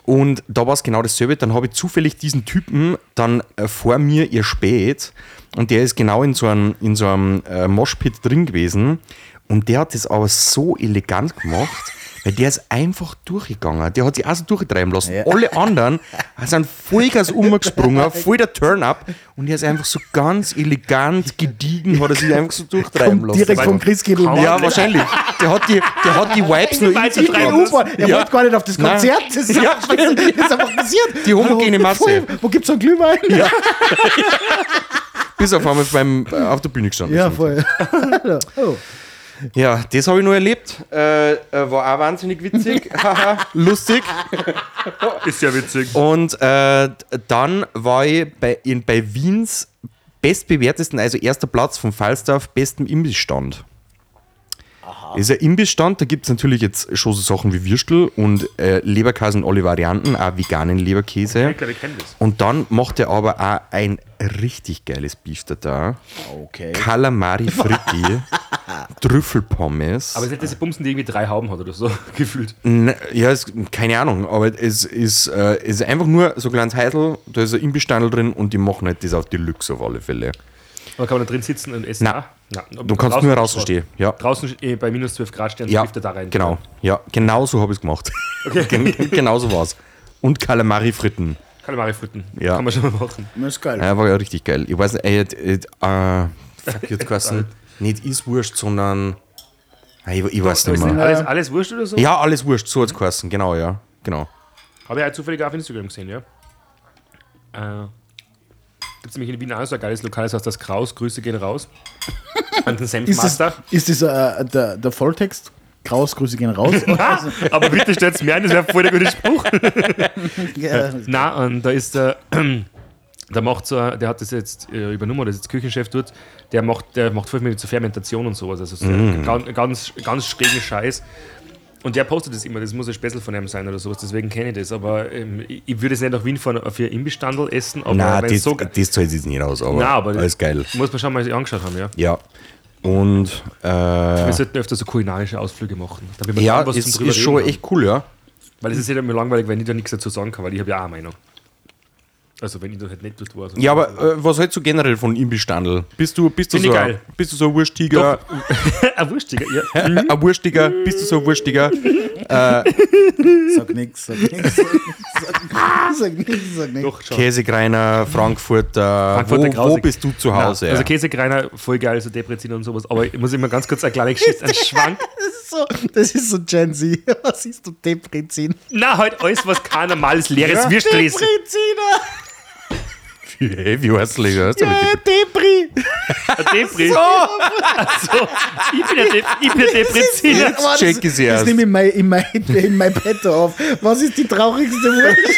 Und da war es genau dasselbe. Dann habe ich zufällig diesen Typen dann äh, vor mir ihr spät und der ist genau in so einem, in so einem äh, Moshpit drin gewesen. Und der hat das aber so elegant gemacht, weil der ist einfach durchgegangen. Der hat sich auch so durchtreiben lassen. Ja. Alle anderen sind Vollgas umgesprungen, voll der Turn-up. Und er ist einfach so ganz elegant, gediegen, hat er sich einfach so durchtreiben Kommt lassen. direkt vom Christkindl. Ja, wahrscheinlich. Der hat die, der hat die Vibes nur in sich der. Er Ja. wollte gar nicht auf das. Konzert. Das ist, Ja, einfach, das ist einfach passiert. Die homogene Masse. Wo, wo gibt's so einen Glühwein? Ja, Bis auf einmal beim, äh, auf der Bühne gestanden. ja voll. oh. Ja, das habe ich noch erlebt. Äh, äh, war auch wahnsinnig witzig. Haha, Lustig. Ist ja witzig. Und äh, dann war ich bei, in, bei Wiens bestbewertesten, also erster Platz vom Falstaff, bestem Imbissstand. Das ist ein Imbissstand, da gibt es natürlich jetzt schon so Sachen wie Würstel und äh, Leberkäse in alle Varianten, auch veganen Leberkäse. Ich glaube, ich kenne das. Und dann macht er aber auch ein richtig geiles Beef da. Okay. Calamari Fritti, Trüffelpommes. Aber nicht diese Bumsen, die irgendwie drei Hauben hat oder so, gefühlt. Ne, ja, es, keine Ahnung, aber es ist, äh, es ist einfach nur so ein kleines Heidel, da ist ein Imbissstandel drin und die machen halt das auf Deluxe auf alle Fälle. Aber kann man da drin sitzen und essen? Nein. auch? Nein. Aber Du kannst nur draußen stehen. Ja, Draußen eh, bei minus 12 Grad stehen, ja trifft er da rein. genau. Ja, genau so habe ich es gemacht. Gen genau so war es. Und Calamari Fritten. Kalamari fritten. Ja. Kann man schon mal machen. Das ist geil. Ja, war ja richtig geil. Ich weiß nicht, äh, äh, äh, fuck, jetzt geheißen, nicht ist Wurst, sondern. Ah, Ich, ich weiß nicht mehr. alles, alles wurscht oder so? Ja, alles Wurst, so hat es geheißen, genau, ja. Genau. Habe ich halt zufällig auf Instagram gesehen, ja. Äh, Gibt es nämlich in Wien auch so ein geiles Lokal, das heißt das Kraus, Grüße gehen raus. An den Ist das, Senfmaster. ist das äh, der, der Volltext? Kraus, Grüße gehen raus. Aber bitte stellt mir ein, das wäre voll der gute Spruch. ja, Na, und da ist der, der macht so, der hat das jetzt äh, übernommen, der ist jetzt Küchenchef dort, der macht, der macht voll mit so Fermentation und sowas, also so ganz, ganz, ganz schrägen Scheiß. Und der postet das immer, das muss ein Spessel von ihm sein oder sowas, deswegen kenne ich das. Aber ähm, ich, würde es nicht nach Wien fahren für Imbissstandel essen, aber Nein, das, so das zahlt sich nicht aus, aber, Nein, aber alles geil. Muss man schon mal sich angeschaut haben, ja. Ja. Und äh, Wir sollten öfter so kulinarische Ausflüge machen. Damit wir ja, was zum drüber ist schon haben. echt cool, ja. Weil es ist ja immer langweilig, wenn ich da nichts dazu sagen kann, weil ich habe ja auch eine Meinung. Also wenn ich da halt nicht dort war. so- Ja, aber äh, was hältst du generell von Imbissstandel? Bist du, bist du, so, ein- geil. bist du so ein Wurstiger? ein Wurstiger, ja. Ein Wurstiger? Bist du so ein Wurstiger? sag nix, sag nix. Sag, sag nix, sag nix. Doch. Käsegreiner, Frankfurter, Frankfurter wo, wo bist du zu Hause? Nein, also Käsekreiner, voll geil, so Deprezin und sowas. Aber ich muss immer ganz kurz eine kleine Geschichte, einen Schwank. Das ist so, das ist so Gen Z. Was ist du Deprezin? Na, halt alles, was kein normales leeres Würstel ist. Depreziner! Hey, wie heißt das? Hörst du Ja, mit Depri! Depri. Also, ich bin der, De ich bin. Aber das- check es Das erst. nehme ich in mein, in mein, in mein Bett auf. Was ist die traurigste Wurst?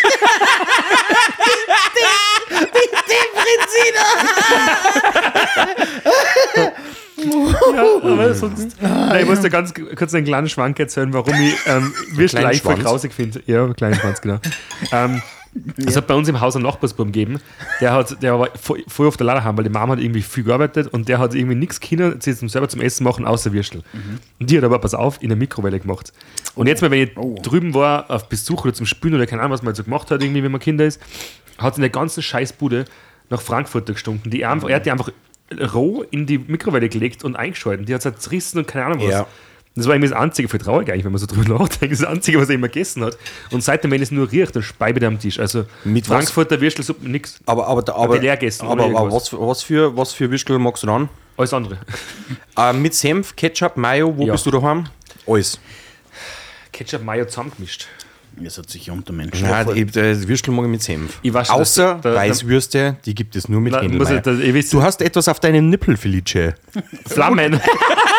Aber sonst, Nein, ich muss dir ganz kurz einen kleinen Schwank erzählen, warum ich ähm, voll Schwanz? grausig finde. Ja, kleinen Schwanz, genau. ähm, Es hat bei uns im Haus einen Nachbarsbuben gegeben, der, hat, der war voll, voll auf der Laderham, weil die Mama hat irgendwie viel gearbeitet und der hat irgendwie nichts können, sich zum selber zum Essen machen, außer Würstel. Und die hat aber, pass auf, in der Mikrowelle gemacht. Und jetzt mal, wenn ich drüben war, auf Besuch oder zum Spülen oder keine Ahnung, was man halt so gemacht hat, irgendwie, wenn man Kinder ist, hat in der ganzen Scheißbude nach Frankfurter gestunken. Die einfach, er hat die einfach roh in die Mikrowelle gelegt und eingeschalten. Die hat es zerrissen und keine Ahnung was. Ja. Das war irgendwie das Einzige, für traurig eigentlich, wenn man so drüber nachdenkt, das Einzige, was er immer gegessen hat. Und seitdem, wenn es nur riecht, dann speibe ich am Tisch. Also Mit was? Frankfurter Würstelsuppe, nix. Aber, aber, aber, die leer gegessen, aber, aber was, für- was, für, was für Würstel magst du dann? Alles andere. Äh, mit Senf, Ketchup, Mayo, wo Ja. bist du daheim? Alles. Ketchup, Mayo zusammengemischt. Ihr seid sicher unter Menschen. Nein, ich, das Würstel mag ich mit Senf. Ich weiß schon, Außer da- da- Weißwürste, die gibt es nur mit das- wisst- Du hast etwas auf deinen Nippel, Felice. Flammen.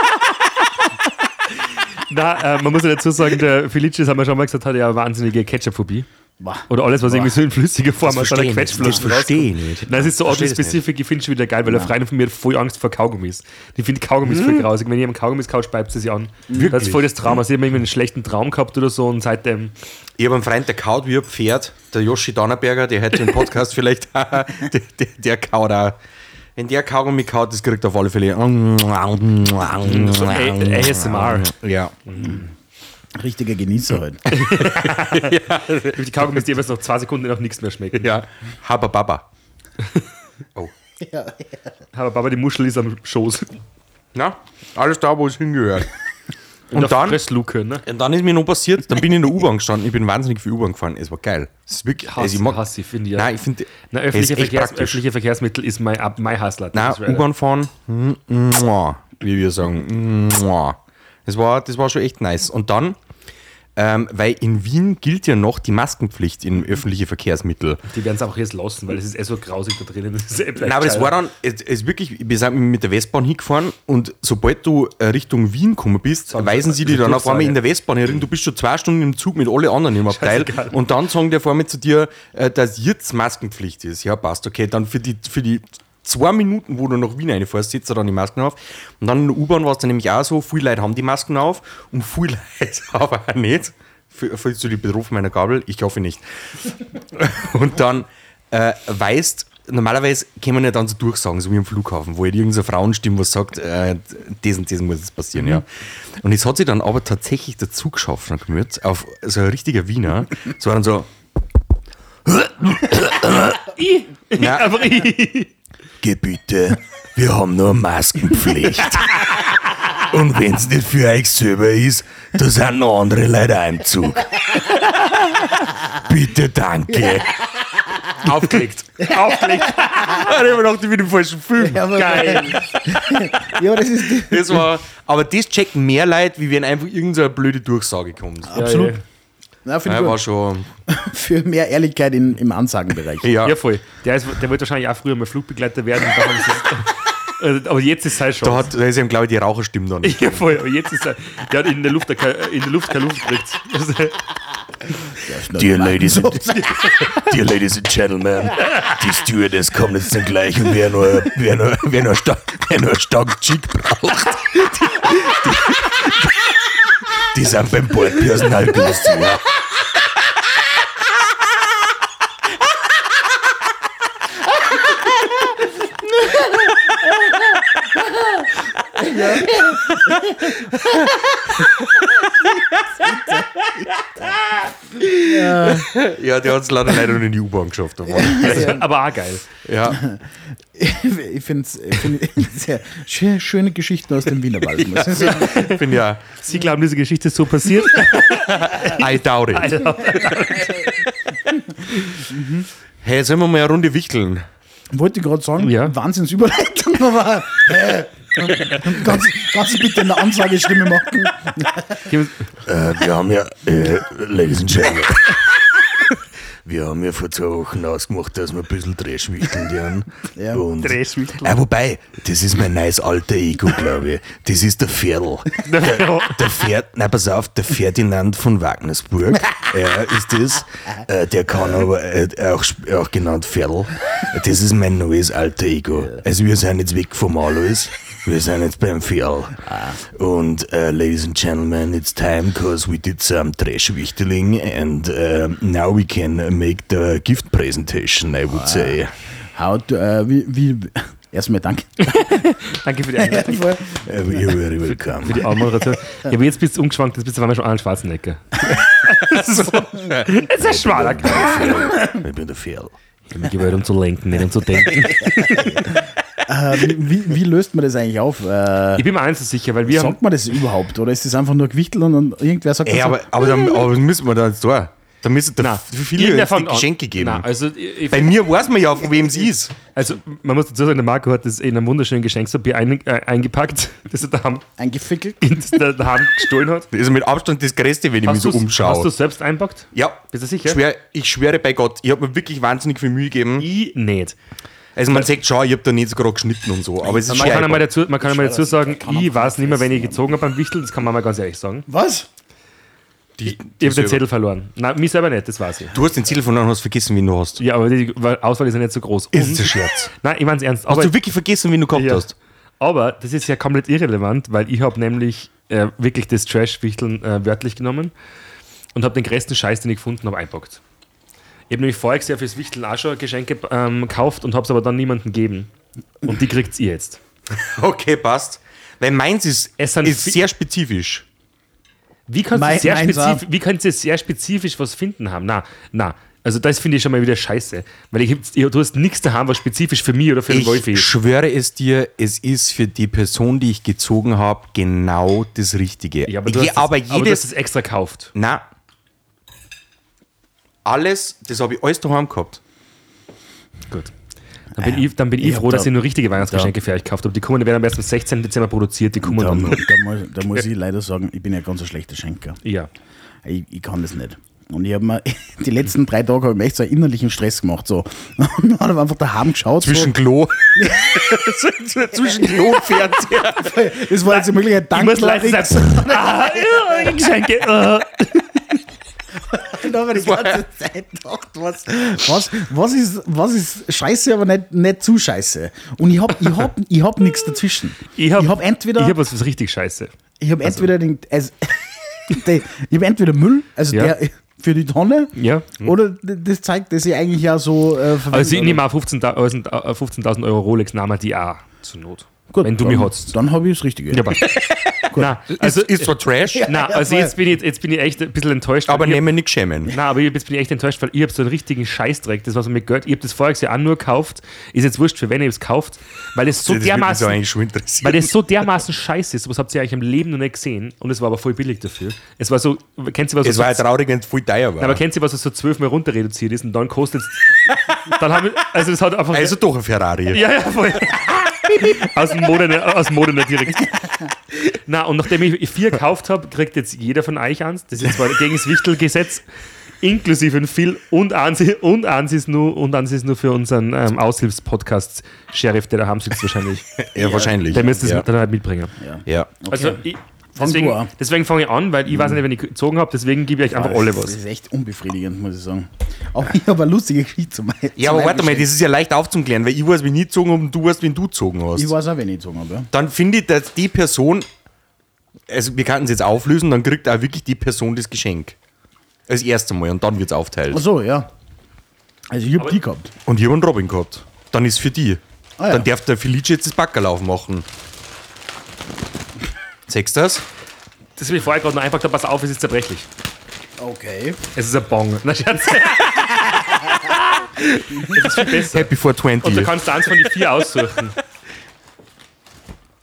Na, äh, man muss ja dazu sagen, der Felice, das haben wir schon mal gesagt, hat ja eine wahnsinnige Ketchup-Phobie. Boah. Oder alles, was irgendwie so in flüssiger Form aus einer ich. Quetschflasche Das versteh ich rauskommt. nicht. Nein, es ist so Auto-Specific, ich finde es schon wieder geil, weil eine Freundin von mir hat voll Angst vor Kaugummis. Die findet Kaugummis voll grausig. Wenn jemand Kaugummis kaut, speibt sie sich an. Das ist voll das Trauma. Sie haben irgendwie einen schlechten Traum gehabt oder so und seitdem. Ich habe einen Freund, der kaut wie ein Pferd, der Yoshi Donnerberger, der heute im Podcast vielleicht, der, der, der kaut auch. Wenn der Kaugummi kaut, das kriegt er auf alle Fälle. So ASMR. Ja. Richtiger Genießer halt. Die Kaugummis, die jeweils nach zwei Sekunden nach nichts mehr schmecken. Ja. Habababa. Oh. Aber Baba, die Muschel ist am Schoß. Na, alles da, wo es hingehört. Und, Und dann- Fressluke, ne? Und dann ist mir noch passiert, dann bin ich in der U-Bahn gestanden, ich bin wahnsinnig viel U-Bahn gefahren, es war geil. Es ist wirklich, Hass, also ich mag, Hass, ich finde ja. Nein, ich finde, öffentliche, Verkehrs, öffentliche Verkehrsmittel ist mein, mein Hassler. Nein. U-Bahn fahren, mm, mua, wie wir sagen. mua. Das war, das war schon echt nice. Und dann, ähm, weil in Wien gilt ja noch die Maskenpflicht in öffentliche Verkehrsmittel. Die werden es einfach jetzt lassen, weil es ist eh so grausig da drinnen. Das ist eh Nein, aber das war dann, es, es wirklich, wir sind mit der Westbahn hingefahren und sobald du äh, Richtung Wien gekommen bist, Sagen weisen sie- diese dann auf einmal in der Westbahn herin, du bist schon zwei Stunden im Zug mit allen anderen im Abteil und dann sagen die vor mir zu dir, äh, dass jetzt Maskenpflicht ist. Ja, passt, okay, dann für die, für die zwei Minuten, wo du nach Wien reinfährst, setzt er dann die Masken auf. Und dann in der U-Bahn war es dann nämlich auch so, viele Leute haben die Masken auf und viele Leute aber auch nicht. Fühlst du dich betroffen meiner Gabel? Ich hoffe nicht. Und dann äh, weißt, normalerweise kann man ja dann so durchsagen, so wie am Flughafen, wo halt irgendeine Frauenstimme was sagt, äh, das und das muss jetzt passieren, ja. Und es hat sich dann aber tatsächlich dazu geschafft, dann gehört, auf so ein richtiger Wiener, es war dann so, Ja. Aber ich. Gebiete, wir haben nur Maskenpflicht. Und wenn es nicht für euch selber ist, da sind noch andere Leute auch im Zug. Bitte, danke. Aufgelegt. Aufgelegt. Ich habe mir gedacht, ich bin im falschen Film. Ja, aber, Geil. ja, das ist Das war, aber das checken mehr Leute, wie wenn einfach irgendeine blöde Durchsage kommt. absolut. Ja, Na, Ja, ich war schon. Für mehr Ehrlichkeit in, im Ansagenbereich. Ja. ja, voll. Der, ist, der wollte wahrscheinlich auch früher mal Flugbegleiter werden. und da haben sie es- äh, aber jetzt ist es schon. Da, hat, da ist ihm, glaube ich, die Raucherstimme dann. ja, voll. Aber jetzt ist er. Der hat in der Luft, keine- in der Luft keine Luft gekriegt. Also, Dear ladies, and, dear ladies and gentlemen, die Stewardess kommt jetzt dann gleich und wer nur, wer nur, wer nur, stark, wer nur stark Chick braucht, die, die, die sind beim Bordpersonal günstiger. Ja, der hat es leider leider in die U-Bahn geschafft. Aber, aber auch geil. ja. Ich finde es find sehr schö- schöne Geschichten aus dem Wienerwald. Muss ich bin ja. Sie glauben, diese Geschichte ist so passiert? I doubt it. Hey, sollen wir mal eine Runde wichteln? Wollte gerade sagen, Ja. Wahnsinnsüberleitung, aber äh, kannst, kannst du bitte eine Ansagestimme machen? Äh, wir haben ja, äh, ladies and gentlemen, wir haben ja vor zwei Wochen ausgemacht, dass wir ein bisschen Trash wichteln werden. Ja. Und, Drehschwichtel. äh, wobei, das ist mein neues alter Ego, glaube ich. Das ist der Pferdl. Der, der Pferd, nein, pass auf, der Ferdinand von Wagnersburg, er ist das. Äh, der kann aber äh, auch, auch genannt Pferdl. Das ist mein neues alter Ego. Also wir sind jetzt weg vom Alois. Wir sind jetzt beim Phil. Und, uh, ladies and gentlemen, it's time because we did some trash wichteling and uh, now we can make the gift presentation, I would say. How to, äh, wie, wie, erstmal danke. Danke für die Einleitung. Uh, you're very welcome. für die Anmoderation. Ja, aber jetzt bist du umgeschwankt, jetzt bist du auf einmal schon Arnold Schwarzenegger. so. Jetzt ist ein schmaler. Ich bin der Phil. Ich bin gewählt, um zu lenken, nicht um zu denken. Äh, wie, wie, löst man das eigentlich auf? Äh, Ich bin mir eins so sicher, weil wir haben. sagt man das überhaupt? Oder ist das einfach nur Gewichtel und, und irgendwer sagt Ey, das aber, aber, dann, aber was müssen wir da jetzt da? Da müssen da viele. Geschenke geben. Na, also, ich, Bei mir weiß man ja, von wem es ist. also, man muss dazu sagen, der Marco hat das in einem wunderschönen Geschenkpapier ein, äh, eingepackt, das er daheim, eingefickelt? das er daheim gestohlen hat. Das ist mit Abstand das Größte, wenn ich mich Hast so du umschaue. hast du selbst einpackt? ja, Bist du sicher? Schwör, ich schwöre bei Gott, ich habe mir wirklich wahnsinnig viel Mühe gegeben. Ich nicht. Also man sagt schon, ich habe da nicht so gerade geschnitten und so, aber es ist Man kann einmal dazu, man kann einmal dazu sagen, ich weiß nicht mehr, wenn ich gezogen habe beim Wichtel, das kann man mal ganz ehrlich sagen. Was? die, Ich habe den Zettel verloren. Nein, mich selber nicht, das weiß ich. Du hast den Zettel von und hast vergessen, wen du hast. Ja, aber die Auswahl ist ja nicht so groß. Ist Und- das ein Scherz? Nein, ich meine es ernst. Hast du wirklich vergessen, wen du gehabt ja, hast? aber das ist ja komplett irrelevant, weil ich habe nämlich äh, wirklich das Trash-Wichteln äh, wörtlich genommen und habe den größten Scheiß, den ich gefunden habe, einpackt. Ich habe nämlich voriges Jahr fürs Wichteln auch schon Geschenke ähm, gekauft und habe es aber dann niemandem gegeben. Und die kriegt ihr jetzt. Okay, passt. Weil meins ist, Es sind ist sehr spezifisch. Wie kannst, Mein- du sehr spezifisch, wie kannst du sehr spezifisch was finden haben? Na, na. Also das finde ich schon mal wieder scheiße. Weil ich, ich, du hast nichts daheim, was spezifisch für mich oder für den Ich Wolfi ist. schwöre es dir, es ist für die Person, die ich gezogen habe, genau das Richtige. Ja, aber du, Je- hast das, aber aber du hast jedes. es extra gekauft. na, alles, das habe ich alles daheim gehabt. Gut. Dann bin, ich, dann bin ich, ich froh, dass da- ich nur richtige Weihnachtsgeschenke für euch gekauft habe. Die kommen, die werden am erst am 16. Dezember produziert, die kommen Da, dann. da, muss, da muss ich leider sagen, ich bin ja ganz ein schlechter Schenker. Ja. Ich, ich kann das nicht. Und ich habe mir die letzten drei Tage ich mir echt so einen innerlichen Stress gemacht. So. Und habe einfach daheim geschaut. Zwischen Klo. Zwischen Klo und Fernseher. so. Das war jetzt die Möglichkeit, Ich danke. muss leider sagen, ah, Geschenke. ah. Und habe die ganze Zeit gedacht, was, was, was, ist, was ist scheiße, aber nicht, nicht zu scheiße. Und ich habe ich hab, ich hab nichts dazwischen. Ich habe hab entweder, ich hab was, was richtig scheiße. ich hab entweder, den, also, die, ich hab entweder Müll, also Ja. der für die Tonne, Ja. oder das zeigt, dass ich eigentlich ja so äh. Also ich nehme auch 15.000 äh, 15.000 Euro Rolex, nahm die auch zur Not. Gut, wenn du mich hast. Dann habe ich das Richtige. Ja. Na, also, ist, ist zwar Trash, na, also jetzt bin, ich, jetzt bin ich echt ein bisschen enttäuscht. aber wir nicht schämen. Nein, aber jetzt bin ich echt enttäuscht, weil ich habe so einen richtigen Scheißdreck, das was mit Geld, ich habe das voriges Jahr auch nur gekauft, ist jetzt wurscht, für wen ich es gekauft, weil es so das würde mich so dermaßen, eigentlich schon interessieren. weil das so dermaßen scheiße ist, sowas habt ihr eigentlich im Leben noch nicht gesehen und es war aber voll billig dafür. Es war so, kennt ihr was, es so, war ja traurig, wenn es voll teuer war. aber kennt ihr was, was so zwölfmal runter reduziert ist und dann kostet es, dann haben wir, also das hat einfach, also doch ein Ferrari. ja, ja, voll. aus dem aus dem Mode nicht direkt. Na, und nachdem ich vier gekauft habe, kriegt jetzt jeder von euch eins. Das ist zwar gegen das Wichtelgesetz, inklusive ein Phil und eins, und eins ist nur, und eins ist nur für unseren ähm, Aushilfspodcast Sheriff, der daheim sitzt wahrscheinlich. Ja, wahrscheinlich. Der müsste es ja. dann halt mitbringen. ja. Also, ich, deswegen, deswegen fange ich an, weil ich weiß nicht, wenn ich gezogen habe, deswegen gebe ich euch einfach alle Das was. ist echt unbefriedigend, muss ich sagen. Aber ich habe eine lustige Geschichte zu meinen. Ja, aber warte mal, das ist ja leicht aufzuklären, weil ich weiß, wie ich gezogen habe und du weißt, wen du gezogen hast. Ich weiß auch, wenn ich gezogen habe. Ja. dann finde ich, dass die Person, also wir könnten es jetzt auflösen, dann kriegt auch wirklich die Person das Geschenk. Als erstes Mal und dann wird es aufteilt. Ach so, ja. Also ich habe die gehabt. Und ich habe einen Robin gehabt. Dann ist es für die. Ah, ja. Dann darf der Felice jetzt das Backerlauf machen. Sechst du das? Das habe ich vorher gerade noch einfach, pass auf, es ist zerbrechlich. Okay. Es ist ein Bong. Na, Scherz. es ist viel besser. Happy 420. Und da kannst du eins von die vier aussuchen.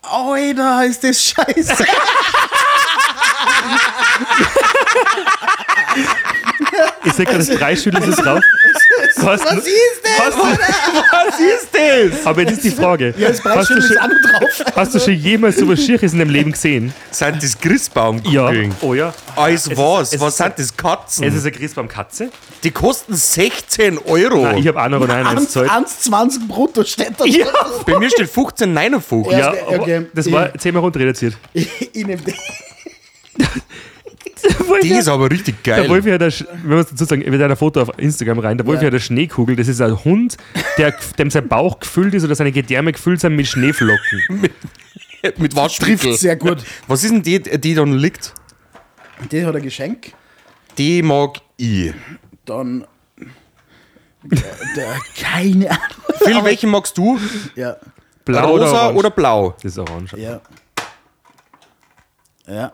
Alter, ist das scheiße. Ich sag gerade, das Preisschüttel ist drauf. Was, Was ist das? was ist das? Aber jetzt ist die Frage. Ja, das hast, du Preisschild ist schon, auch noch drauf. hast du schon jemals so was Schieres in deinem Leben gesehen? Sind das Ja. Christbaumkugeln? Oh ja. Als was? es was ist- sind das Katzen? Es ist ein Christbaum-Katze. die kosten 16 Euro. Nein, ich habe 1,99 Euro gezahlt. 1,20 brutto steht da. Ja, Bei mir steht 15,59. ja okay, das war zehnmal runter reduziert. Ich, ich nehme den. Die ist aber richtig geil. Der Wolfi hat, eine, Sch- wenn man dazu sagen, mit einer Foto auf Instagram rein, der Wolfi Ja. hat eine Schneekugel, das ist ein Hund, der, dem sein Bauch gefüllt ist oder seine Gedärme gefüllt sind mit Schneeflocken. Mit Waschmittel. Trifft sehr gut. Was ist denn die, die dann liegt? Der hat ein Geschenk. Die mag ich. Dann. Der, der, keine Ahnung. Phil, welchen magst du? Ja. Blau Rosa oder, orange? oder blau? Das ist orange. Ja. Ja.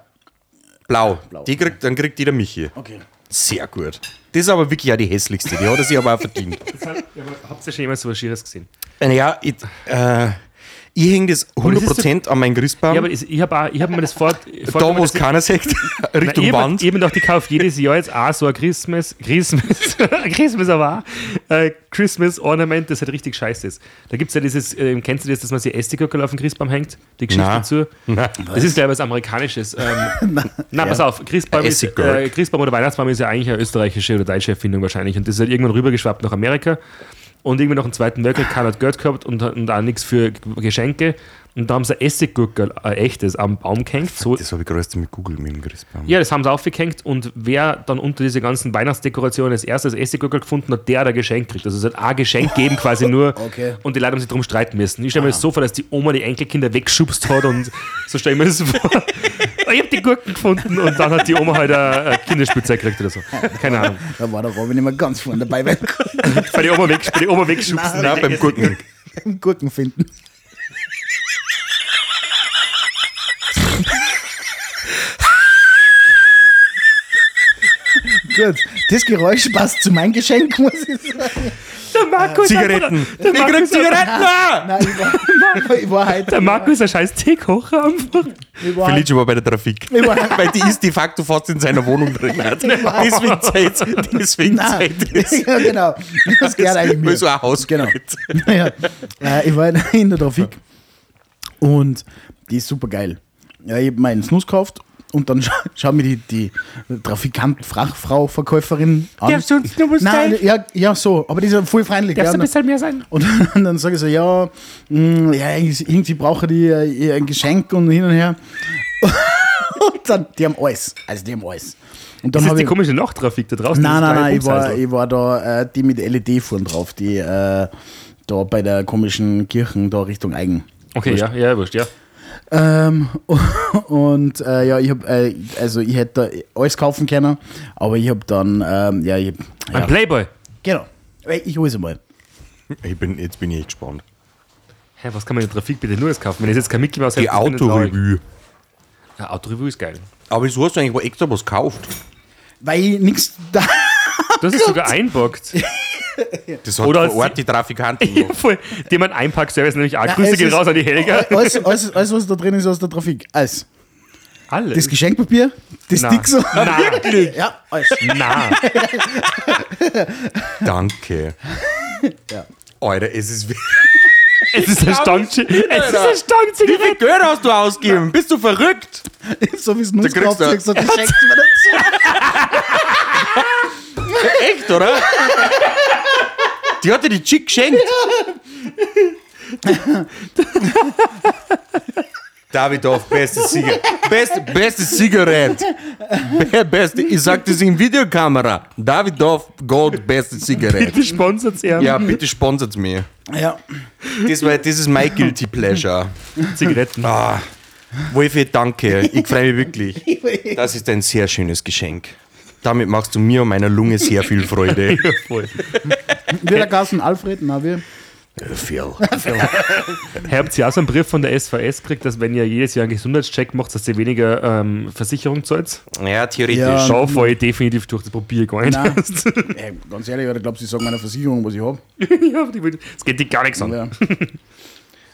Blau. Die kriegt, dann kriegt jeder Michi. Okay. Sehr gut. Das ist aber wirklich auch die hässlichste. Die hat er sich aber auch verdient. Habt ihr schon jemals so was Schieres gesehen? Naja, ich, äh, ich hänge das das ist 100% an meinen Christbaum. Ja, aber ich, ich habe hab mir das vor. da, wo es keiner sagt, Richtung ich Wand. Eben doch, die kauft jedes Jahr jetzt auch so ein Christmas, Christmas, Christmas aber auch, äh, Christmas Ornament, das halt richtig scheiße ist. Da gibt es ja dieses, äh, kennst du das, dass man sich Estiggurkel auf den Christbaum hängt? Die Geschichte Nein. dazu? Nein. Das ist, glaube ich, was Amerikanisches. Ähm, na, pass auf, Christbaum, ist, äh, Christbaum oder Weihnachtsbaum ist ja eigentlich eine österreichische oder deutsche Erfindung wahrscheinlich. Und das ist halt irgendwann rübergeschwappt nach Amerika. Und irgendwie nach dem Zweiten Weltkrieg keiner hat Geld gehabt und, und auch nichts für Geschenke. Und da haben sie ein Essiggurkel, ein echtes, am Baum gehängt. So, Das habe ich gerade mit Google mit dem Christbaum. ja, das haben sie aufgehängt und wer dann unter diese ganzen Weihnachtsdekorationen als erstes Essiggurkel gefunden hat, der hat ein Geschenk kriegt. Also es hat ein Geschenk geben quasi nur Okay. und die Leute haben sich darum streiten müssen. Ich stelle mir das so vor, dass die Oma die Enkelkinder weggeschubst hat und so stelle ich mir das vor. ich habe die Gurken gefunden und dann hat die Oma halt ein ein Kinderspielzeug gekriegt oder so. Keine Ahnung. Da war der Robin immer ganz vorne dabei beim Bei die Oma, weg, bei die Oma wegschubsen. Nein, beim Gurken. beim Gurken finden. Gut, das Geräusch passt zu meinem Geschenk, muss ich sagen. Der Markus, Zigaretten. Der Ich Markus, Zigaretten! ah! Nein, ich war, ich war heute. der Markus ist ein scheiß Teekocher einfach. Felice war bei der Trafik. Weil die ist de facto fast in seiner Wohnung drin. Hat. Deswegen Zeit. Deswegen Nein, Zeit ja, genau. Das gehört eigentlich mir. so ein Haus Genau. ja. äh, ich war in- in der Trafik und die ist super geil. Ja, ich habe meinen Snus gekauft und dann scha schau mir die, die Trafikant, Frachfrau, Verkäuferin an. Darfst du uns was Nein, ja, ja, so, aber die ist ja voll freundlich. Darfst du ja, ein bisschen mehr sein? und dann sage ich so, ja, mh, ja, irgendwie brauche die äh, ein Geschenk und hin und her. Und dann, die haben alles. Also die haben alles. Und dann Das ist die ich. komische Nachttrafik da draußen. Nein, nein, nein, ich war, ich war da, äh, die mit LED vorn drauf, die äh, da bei der komischen Kirchen da Richtung Eigen. Okay, ja, ja, wurscht, ja. Ähm, und äh, ja, ich habe, äh, also ich hätte da alles kaufen können, aber ich habe dann, ähm, ja, ich, Ein ja, Playboy. genau, ich hole es mal. Ich bin, jetzt bin ich echt gespannt. Hä, was kann man in der Trafik bitte nur kaufen? Wenn ich jetzt kein Mickey Mouse Die. Autorevue. Ja, Autorevue ist geil. Aber wieso hast du eigentlich extra was gekauft? Weil ich nichts da. Du hast es sogar einpackt. Das hat Oder vor als Ort die Trafikanten Ja, voll. Die haben einen Einpackservice nämlich auch. Ja, Grüße gehen raus an die Helga. Alles, alles, alles, was da drin ist aus der Trafik. Alles. Alles. Das Geschenkpapier, das Na. Dixo. Na, Ja, alles. na. Danke. Ja. Alter, es ist. Wie Es ist ein Stange. Es ist ein Stange viel Geld hast du ausgegeben? Bist du verrückt? So wie es nur Da kriegst gekauft, du- du geschenkt. Echt, oder? Die hat dir die Chick geschenkt. Davidoff, beste Zigarette. Beste, beste Zigarette. Be beste, ich sag das in Videokamera. Davidoff Gold, beste Zigarette. Die sponsert er. Ja, bitte sponsert mir. Ja. Das, war, das ist mein Guilty Pleasure. Zigaretten. Ah, Wolfi, danke. Ich freue mich wirklich. Das ist ein sehr schönes Geschenk. Damit machst du mir und meiner Lunge sehr viel Freude. Voll. Wir der Gassen Alfred, na wir. Phil. Habt ihr auch so einen Brief von der SVS gekriegt, dass wenn ihr jedes Jahr einen Gesundheitscheck macht, dass ihr weniger ähm, Versicherung zahlt? Ja, theoretisch. Ja. Schau, fall ich definitiv durch das Papier gar nicht. Nein. Ey, ganz ehrlich, ich glaube, sie sagen meiner Versicherung, was ich habe. ja, die will- das geht dich gar nichts an. Ja.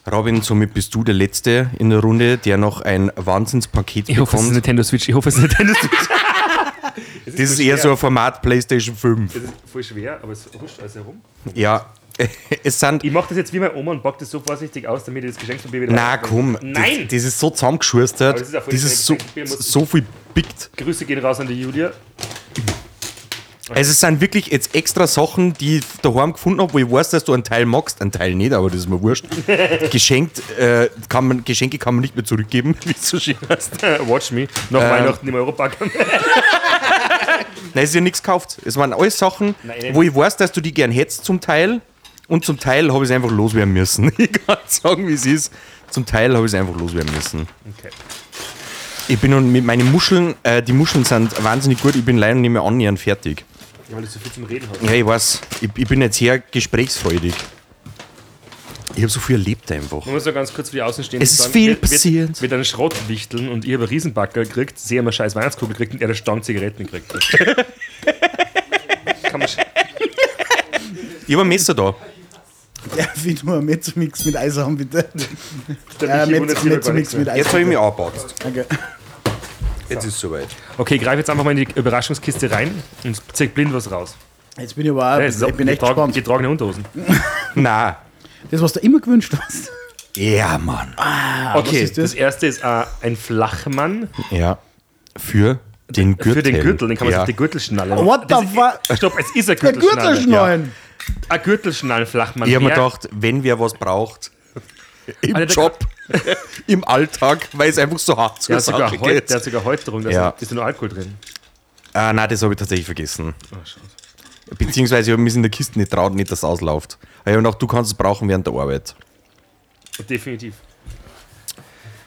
Robin, somit bist du der Letzte in der Runde, der noch ein Wahnsinnspaket Ich hoffe, es ist bekommt. Nintendo Switch. Ich hoffe, es ist Nintendo Switch. Das ist eher so ein Format PlayStation 5. Das ist voll schwer, aber es rutscht alles herum. Ja, es sind. Ich mache das jetzt wie meine Oma und pack das so vorsichtig aus, damit ich das Geschenkpapier wieder. Na komm, Nein! Das, das ist so zusammengeschustert. Das ist Das ist so, so viel pickt. Grüße gehen raus an die Julia. Also es sind wirklich jetzt extra Sachen, die ich daheim gefunden habe, wo ich weiß, dass du einen Teil magst, einen Teil nicht, aber das ist mir wurscht. Geschenkt, äh, kann man, Geschenke kann man nicht mehr zurückgeben, wie es so schön heißt. Watch me. Nach Ähm. Weihnachten im Europark. Nein, es ist ja nichts gekauft. Es waren alles Sachen, Nein, wo ich weiß, dass du die gern hättest zum Teil. Und zum Teil habe ich es einfach loswerden müssen. Ich kann sagen, wie es ist. Zum Teil habe ich es einfach loswerden müssen. Okay. Ich bin nun mit meinen Muscheln, äh, die Muscheln sind wahnsinnig gut, ich bin leider nicht mehr annähernd fertig. Ja, weil du so viel zum Reden hast. Ja, ich weiß, ich, ich bin jetzt sehr gesprächsfreudig. Ich habe so viel erlebt einfach. Man muss ja ganz kurz für die Außenstehenden Es ist viel wird, passiert. Wird, wird einen Schrott wichteln und ich habe einen Riesenbacker gekriegt, sie haben eine scheiß Weihnachtskugel gekriegt und er hat eine Stange Zigaretten gekriegt. Kann man Ich habe ein Messer da. Ja, wie nur ein Mezzomix mit Eis haben, bitte. Nichts Mezzomix mit. Eis. Jetzt habe ich mich angepatzt. Danke. Jetzt ist es soweit. Okay, ich greife jetzt einfach mal in die Überraschungskiste rein und zeig blind was raus. Jetzt bin ich aber auch, Ja, ich bin echt gespannt. Getragene Unterhosen. Nein. Das, was du immer gewünscht hast. Ja, Mann. Okay, ist das? das erste ist äh, ein Flachmann Ja. Für den Gürtel. für den Gürtel, den kann man ja. sich auf die Gürtelschnalle What the fuck? Stopp, es ist ein Der Gürtelschnalle. Gürtelschnallen. Ein Gürtelschnallenflachmann. Ich habe mir gedacht, wenn wer was braucht, im Alter, der Job, im Alltag, weil es einfach so hart zur der Sache geht. der hat sogar Häuterung, da Ja. ist- nur Alkohol drin. Ah, nein, das habe ich tatsächlich vergessen. Oh. Beziehungsweise ich habe mich in der Kiste nicht traut, nicht, dass es ausläuft. Aber ich habe gedacht, du kannst es brauchen während der Arbeit. Definitiv.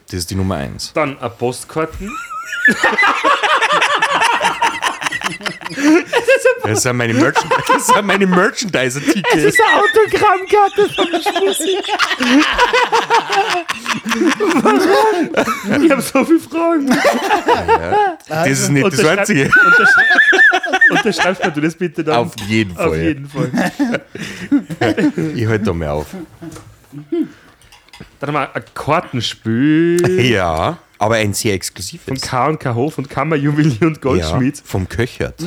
Das ist die Nummer eins. Dann ein Postkarten. Das sind meine, das sind meine Merchandise-Artikel. eine Autogrammkarte vom Schmussi. Warum? Ich habe so viele Fragen. Das ist nicht das Einzige. Unterschreib- Unterschreibst du das bitte dann? Auf jeden Fall. Auf jeden Fall. Ich halte da mehr auf. Dann haben wir ein Kartenspiel Ja, aber ein sehr von exklusives. K&K Hof und Kammerjuwelier und Ja, Goldschmied. vom Köchert.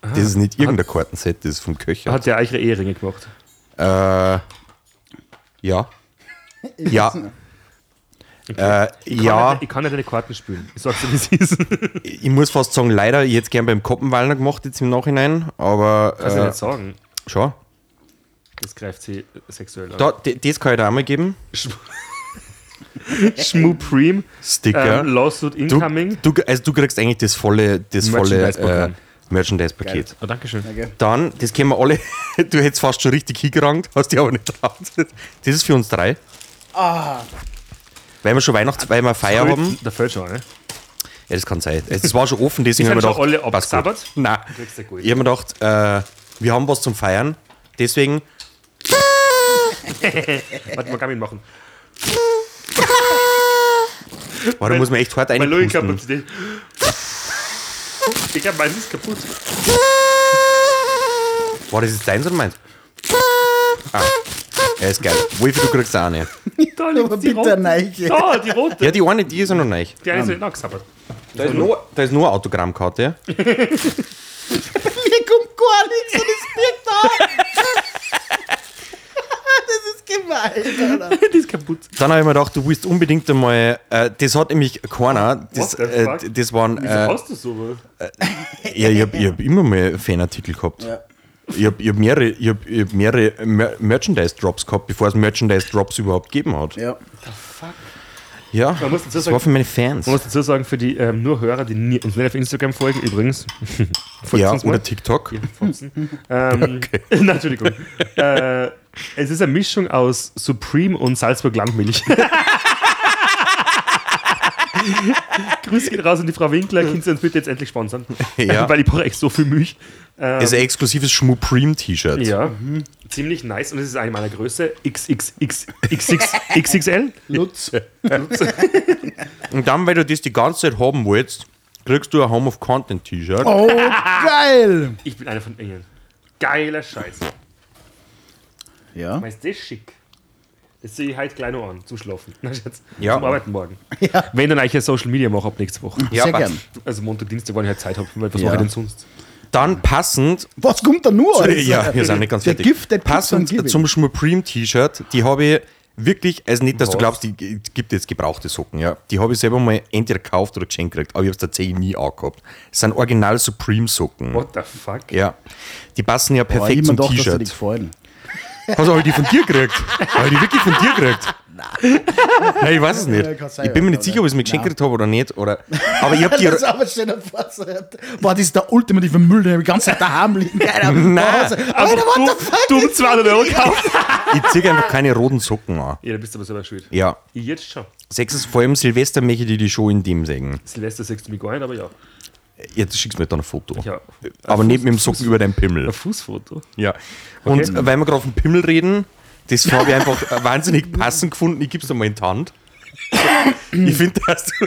Das ist nicht irgendein Kartenset, das ist vom Köchert. Hat ja eigentlich ihre Eheringe gemacht. Äh, ja. Ja. Äh, Ich ja, kann, nicht, ich kann nicht deine Karten spielen. Ich sag's dir, wie es ist. ich muss fast sagen, leider, ich hätte gern beim Koppenwallner gemacht jetzt im Nachhinein, aber Kannst du äh, nicht sagen. schon. Das greift sie sexuell an. Da, das kann ich dir auch mal geben. Schmupreme, Sticker. ähm, Lawsuit du, Incoming. du, also du kriegst eigentlich das volle, das volle äh. Merchandise-Paket. Oh, Dankeschön. Dann, das kennen wir alle, du hättest fast schon richtig hingerankt, hast dich aber nicht traut. Das ist für uns drei. Ah, Weil wir schon Weihnachts-, weil wir Feier haben. Da fällt schon, ne? Ja, das kann sein. Es war schon offen, deswegen haben wir gedacht, alle abgesabbert? Nein. Ich habe mir gedacht, äh, wir haben was zum Feiern. Deswegen, Warte mal, kann ich machen. boah, da muss man echt hart einpusten. Lungenkapazität. Ich glaube, meins ist kaputt. War das jetzt deins oder meins? Ah, er ist geil. Wolfi, du kriegst auch eine. Da aber liegt die bitte rote. Da, die rote. Ja, die eine, die ist ja noch neu. Die eine ist nicht angesabbert. Da ist nur, da ist nur eine Autogrammkarte. Mir kommt gar nichts und es birgt da. Das ist gemein, Alter. Die ist kaputt. Dann habe ich mir gedacht, du willst unbedingt einmal, äh, das hat nämlich keiner, das, äh, das waren, Wieso äh, hast du sowas? ja, ich habe hab immer mal Fanartikel gehabt. Ja. Ich habe hab mehrere, ich hab, ich hab mehrere Mer Merchandise-Drops gehabt, bevor es Merchandise-Drops überhaupt gegeben hat. Ja. Ja, Man muss dazu das sagen- war für meine Fans. Man muss dazu sagen, für die ähm, nur Hörer, die nie, uns nicht auf Instagram folgen, übrigens. Ja, oder TikTok. Ja, ähm, Nein, Entschuldigung. äh, es ist eine Mischung aus Supreme und Salzburg Landmilch. Grüße geht raus an die Frau Winkler. Könnt ihr uns bitte jetzt endlich sponsern? Ja. Weil ich brauche echt so viel Milch. Ähm, Das ist ein exklusives Schmupreme-T-Shirt. ja, ziemlich nice und es ist eine meiner Größe. XXXXXL. Lutz. Und dann, weil du das die ganze Zeit haben willst, kriegst du ein Home of Content T-Shirt. Oh, geil. Ich bin einer von ihnen. Geiler Scheiß. Ja. Meinst du das schick? Das sehe ich heute gleich noch an, zum Schlafen. Schatz. Ja. Zum Arbeiten morgen. Wenn dann eigentlich Social Media mache ab nächste Woche. Ja, Sehr gern. Also Montag, Dienstag, wann ich halt Zeit habe. Weil was Ja. mache ich denn sonst? Dann passend, Was kommt da nur? Alter? ja, wir sind nicht ganz fertig. Gifted Passend zum Schmupreme T-Shirt, die habe ich wirklich, also nicht, dass du Was? glaubst, die gibt jetzt gebrauchte Socken, ja. Die habe ich selber mal entweder gekauft oder geschenkt gekriegt, aber ich habe es tatsächlich nie angehabt. Das sind original Supreme Socken. What the fuck? Ja. Die passen ja Boah, perfekt ich zum T-Shirt. Also habe ich die von dir gekriegt? Habe ich die wirklich von dir gekriegt? Nein, ich weiß es nicht. Ich bin mir nicht sicher, ob ich es mir geschenkt Nein. habe oder nicht. Oder, aber ich habe die. Das aber stell dir vor, so, boah, das ist der ultimative Müll, den ich die ganze Zeit daheim liegen. Nein. Alter, what the fuck? Du um 200 Euro gekauft. Ich ziehe einfach keine roten Socken an. Ja, da bist du aber selber schuld. Ja. Ich jetzt schon. Sechstens, vor allem Silvester möchte ich die, die schon in dem sägen. Silvester sagst du mich gar nicht, aber ja. Jetzt schickst du mir dann ein Foto. ja. Aber Ein nicht mit dem Fuß- Socken über deinen Pimmel. Ein Fußfoto. Ja. Und Okay. weil wir gerade auf den Pimmel reden, das habe ich einfach wahnsinnig passend gefunden. Ich gebe es dir mal in die Hand. Ich finde, dass du,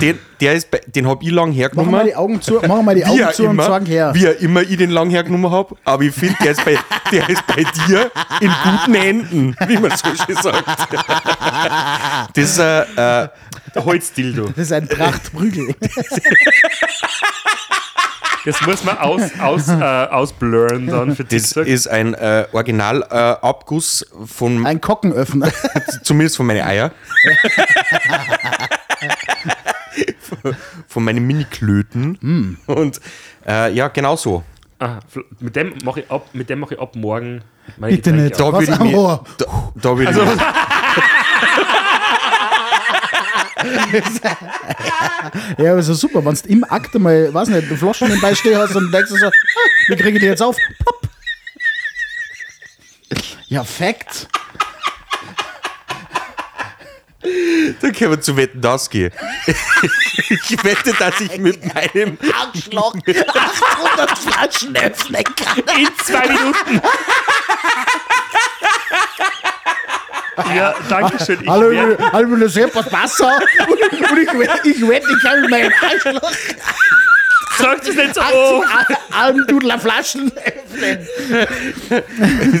den, der ist bei, den habe ich lang Machen wir hergenommen. die Augen zu, machen wir die Augen zu und immer, sagen her. wie er immer ich den lang hergenommen habe, aber ich finde, der, ist bei- der ist bei dir in guten Händen, wie man so schön sagt. Das ist äh, äh, Der Holzdildo. Das ist ein Prachtprügel. Das muss man aus, aus, äh, ausblurren dann für das TikTok. ist ein äh, Original-Abguss äh, Abguss von, Ein Kockenöffner. zumindest von meinen Eier. von meinen Mini-Klöten. Und äh, ja, genau so. Aha, mit dem mache ich ab, mit dem mache ich ab morgen meine Bitte Getränke nicht. auf. Da Was würde ich am mir, da, da würde Also, ich, Ja, aber ist ja super, wenn du im Akt mal, weiß nicht, Flaschen nebenbei stehen hast und denkst du so, ah, wie kriege ich die jetzt auf? Pop. Ja, Fact. da können wir zu Wetten, das gehen. ich wette, dass ich mit meinem Arschloch 800 Flaschen öffnen kann. in zwei Minuten. Ja, danke schön. Ich Hallo, werd- ich hallo, das ist was Wasser und, und ich, wette- ich wette, ich kann mit meinem Arschloch Sag das nicht so. Almdudler Flaschen öffnen.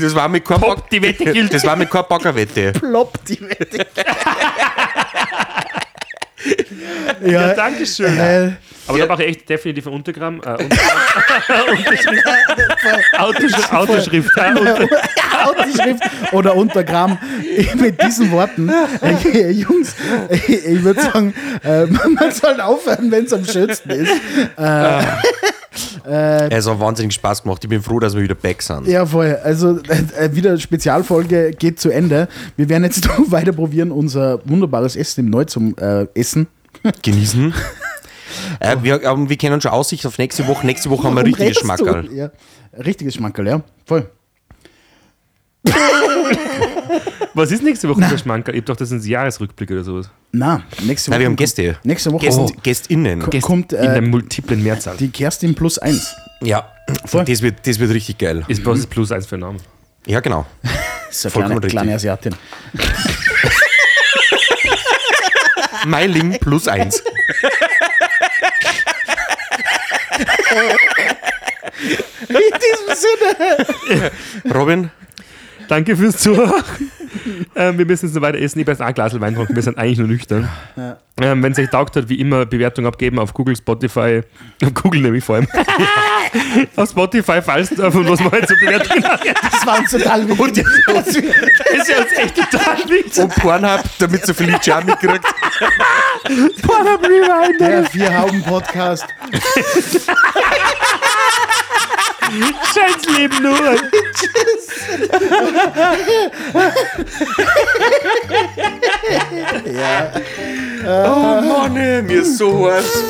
Das war mit kein Pop, die Wette gilt. Das war mit kein Baggerwette. Plopp, die Wette. ja, ja, danke schön. äh, Aber da mache ich echt definitiv ein Untergramm. Äh, Untergramm. Unterschrift. Autoschrift. Autoschrift. Ja, oder Untergramm mit diesen Worten. Äh, Jungs, ich, ich würde sagen, äh, man soll aufhören, wenn es am schönsten ist. Es hat wahnsinnig Spaß gemacht. Ich bin froh, dass wir wieder back sind. Ja, voll. Also äh, äh, wieder Spezialfolge geht zu Ende. Wir werden jetzt noch weiter probieren, unser wunderbares Essen im Neu zum äh, Essen. Genießen. äh, wir, ähm, wir kennen schon Aussicht auf nächste Woche. Nächste Woche haben wir du? Schmackerl. Ja, richtiges Schmankerl, ja. Voll. was ist nächste Woche für Schmanker? Ich hab doch das ins Jahresrückblick oder sowas. Na, nächste Woche. Nein, wir haben Gäste. Nächste Woche Gäst, oh, GästInnen. ko- kommt In der äh, multiplen Mehrzahl. die Kerstin plus eins. Ja, Voll. das wird, das wird richtig geil. Ist was ist plus eins für einen Namen? Ja, genau. Das ist eine Vollkommen kleine, richtig. kleine Asiatin. Meiling plus eins. In diesem Sinne. Robin, Danke fürs Zuhören. ähm, wir müssen jetzt noch weiter essen. Ich habe jetzt auch ein Glas Wein getrunken. Wir sind eigentlich nur nüchtern. Ähm, Wenn es euch taugt hat, wie immer Bewertung abgeben auf Google, Spotify. Auf Google nämlich vor allem. auf Spotify, falls davon, was man halt so bewerten. Das war uns total wichtig. Das ist ja uns echt total wichtig. und Pornhub, damit so viel Licht mitkriegt. Der Vier-Hauben-Podcast. Scheiß Leben nur. Oh Mann, mir ist so heiß.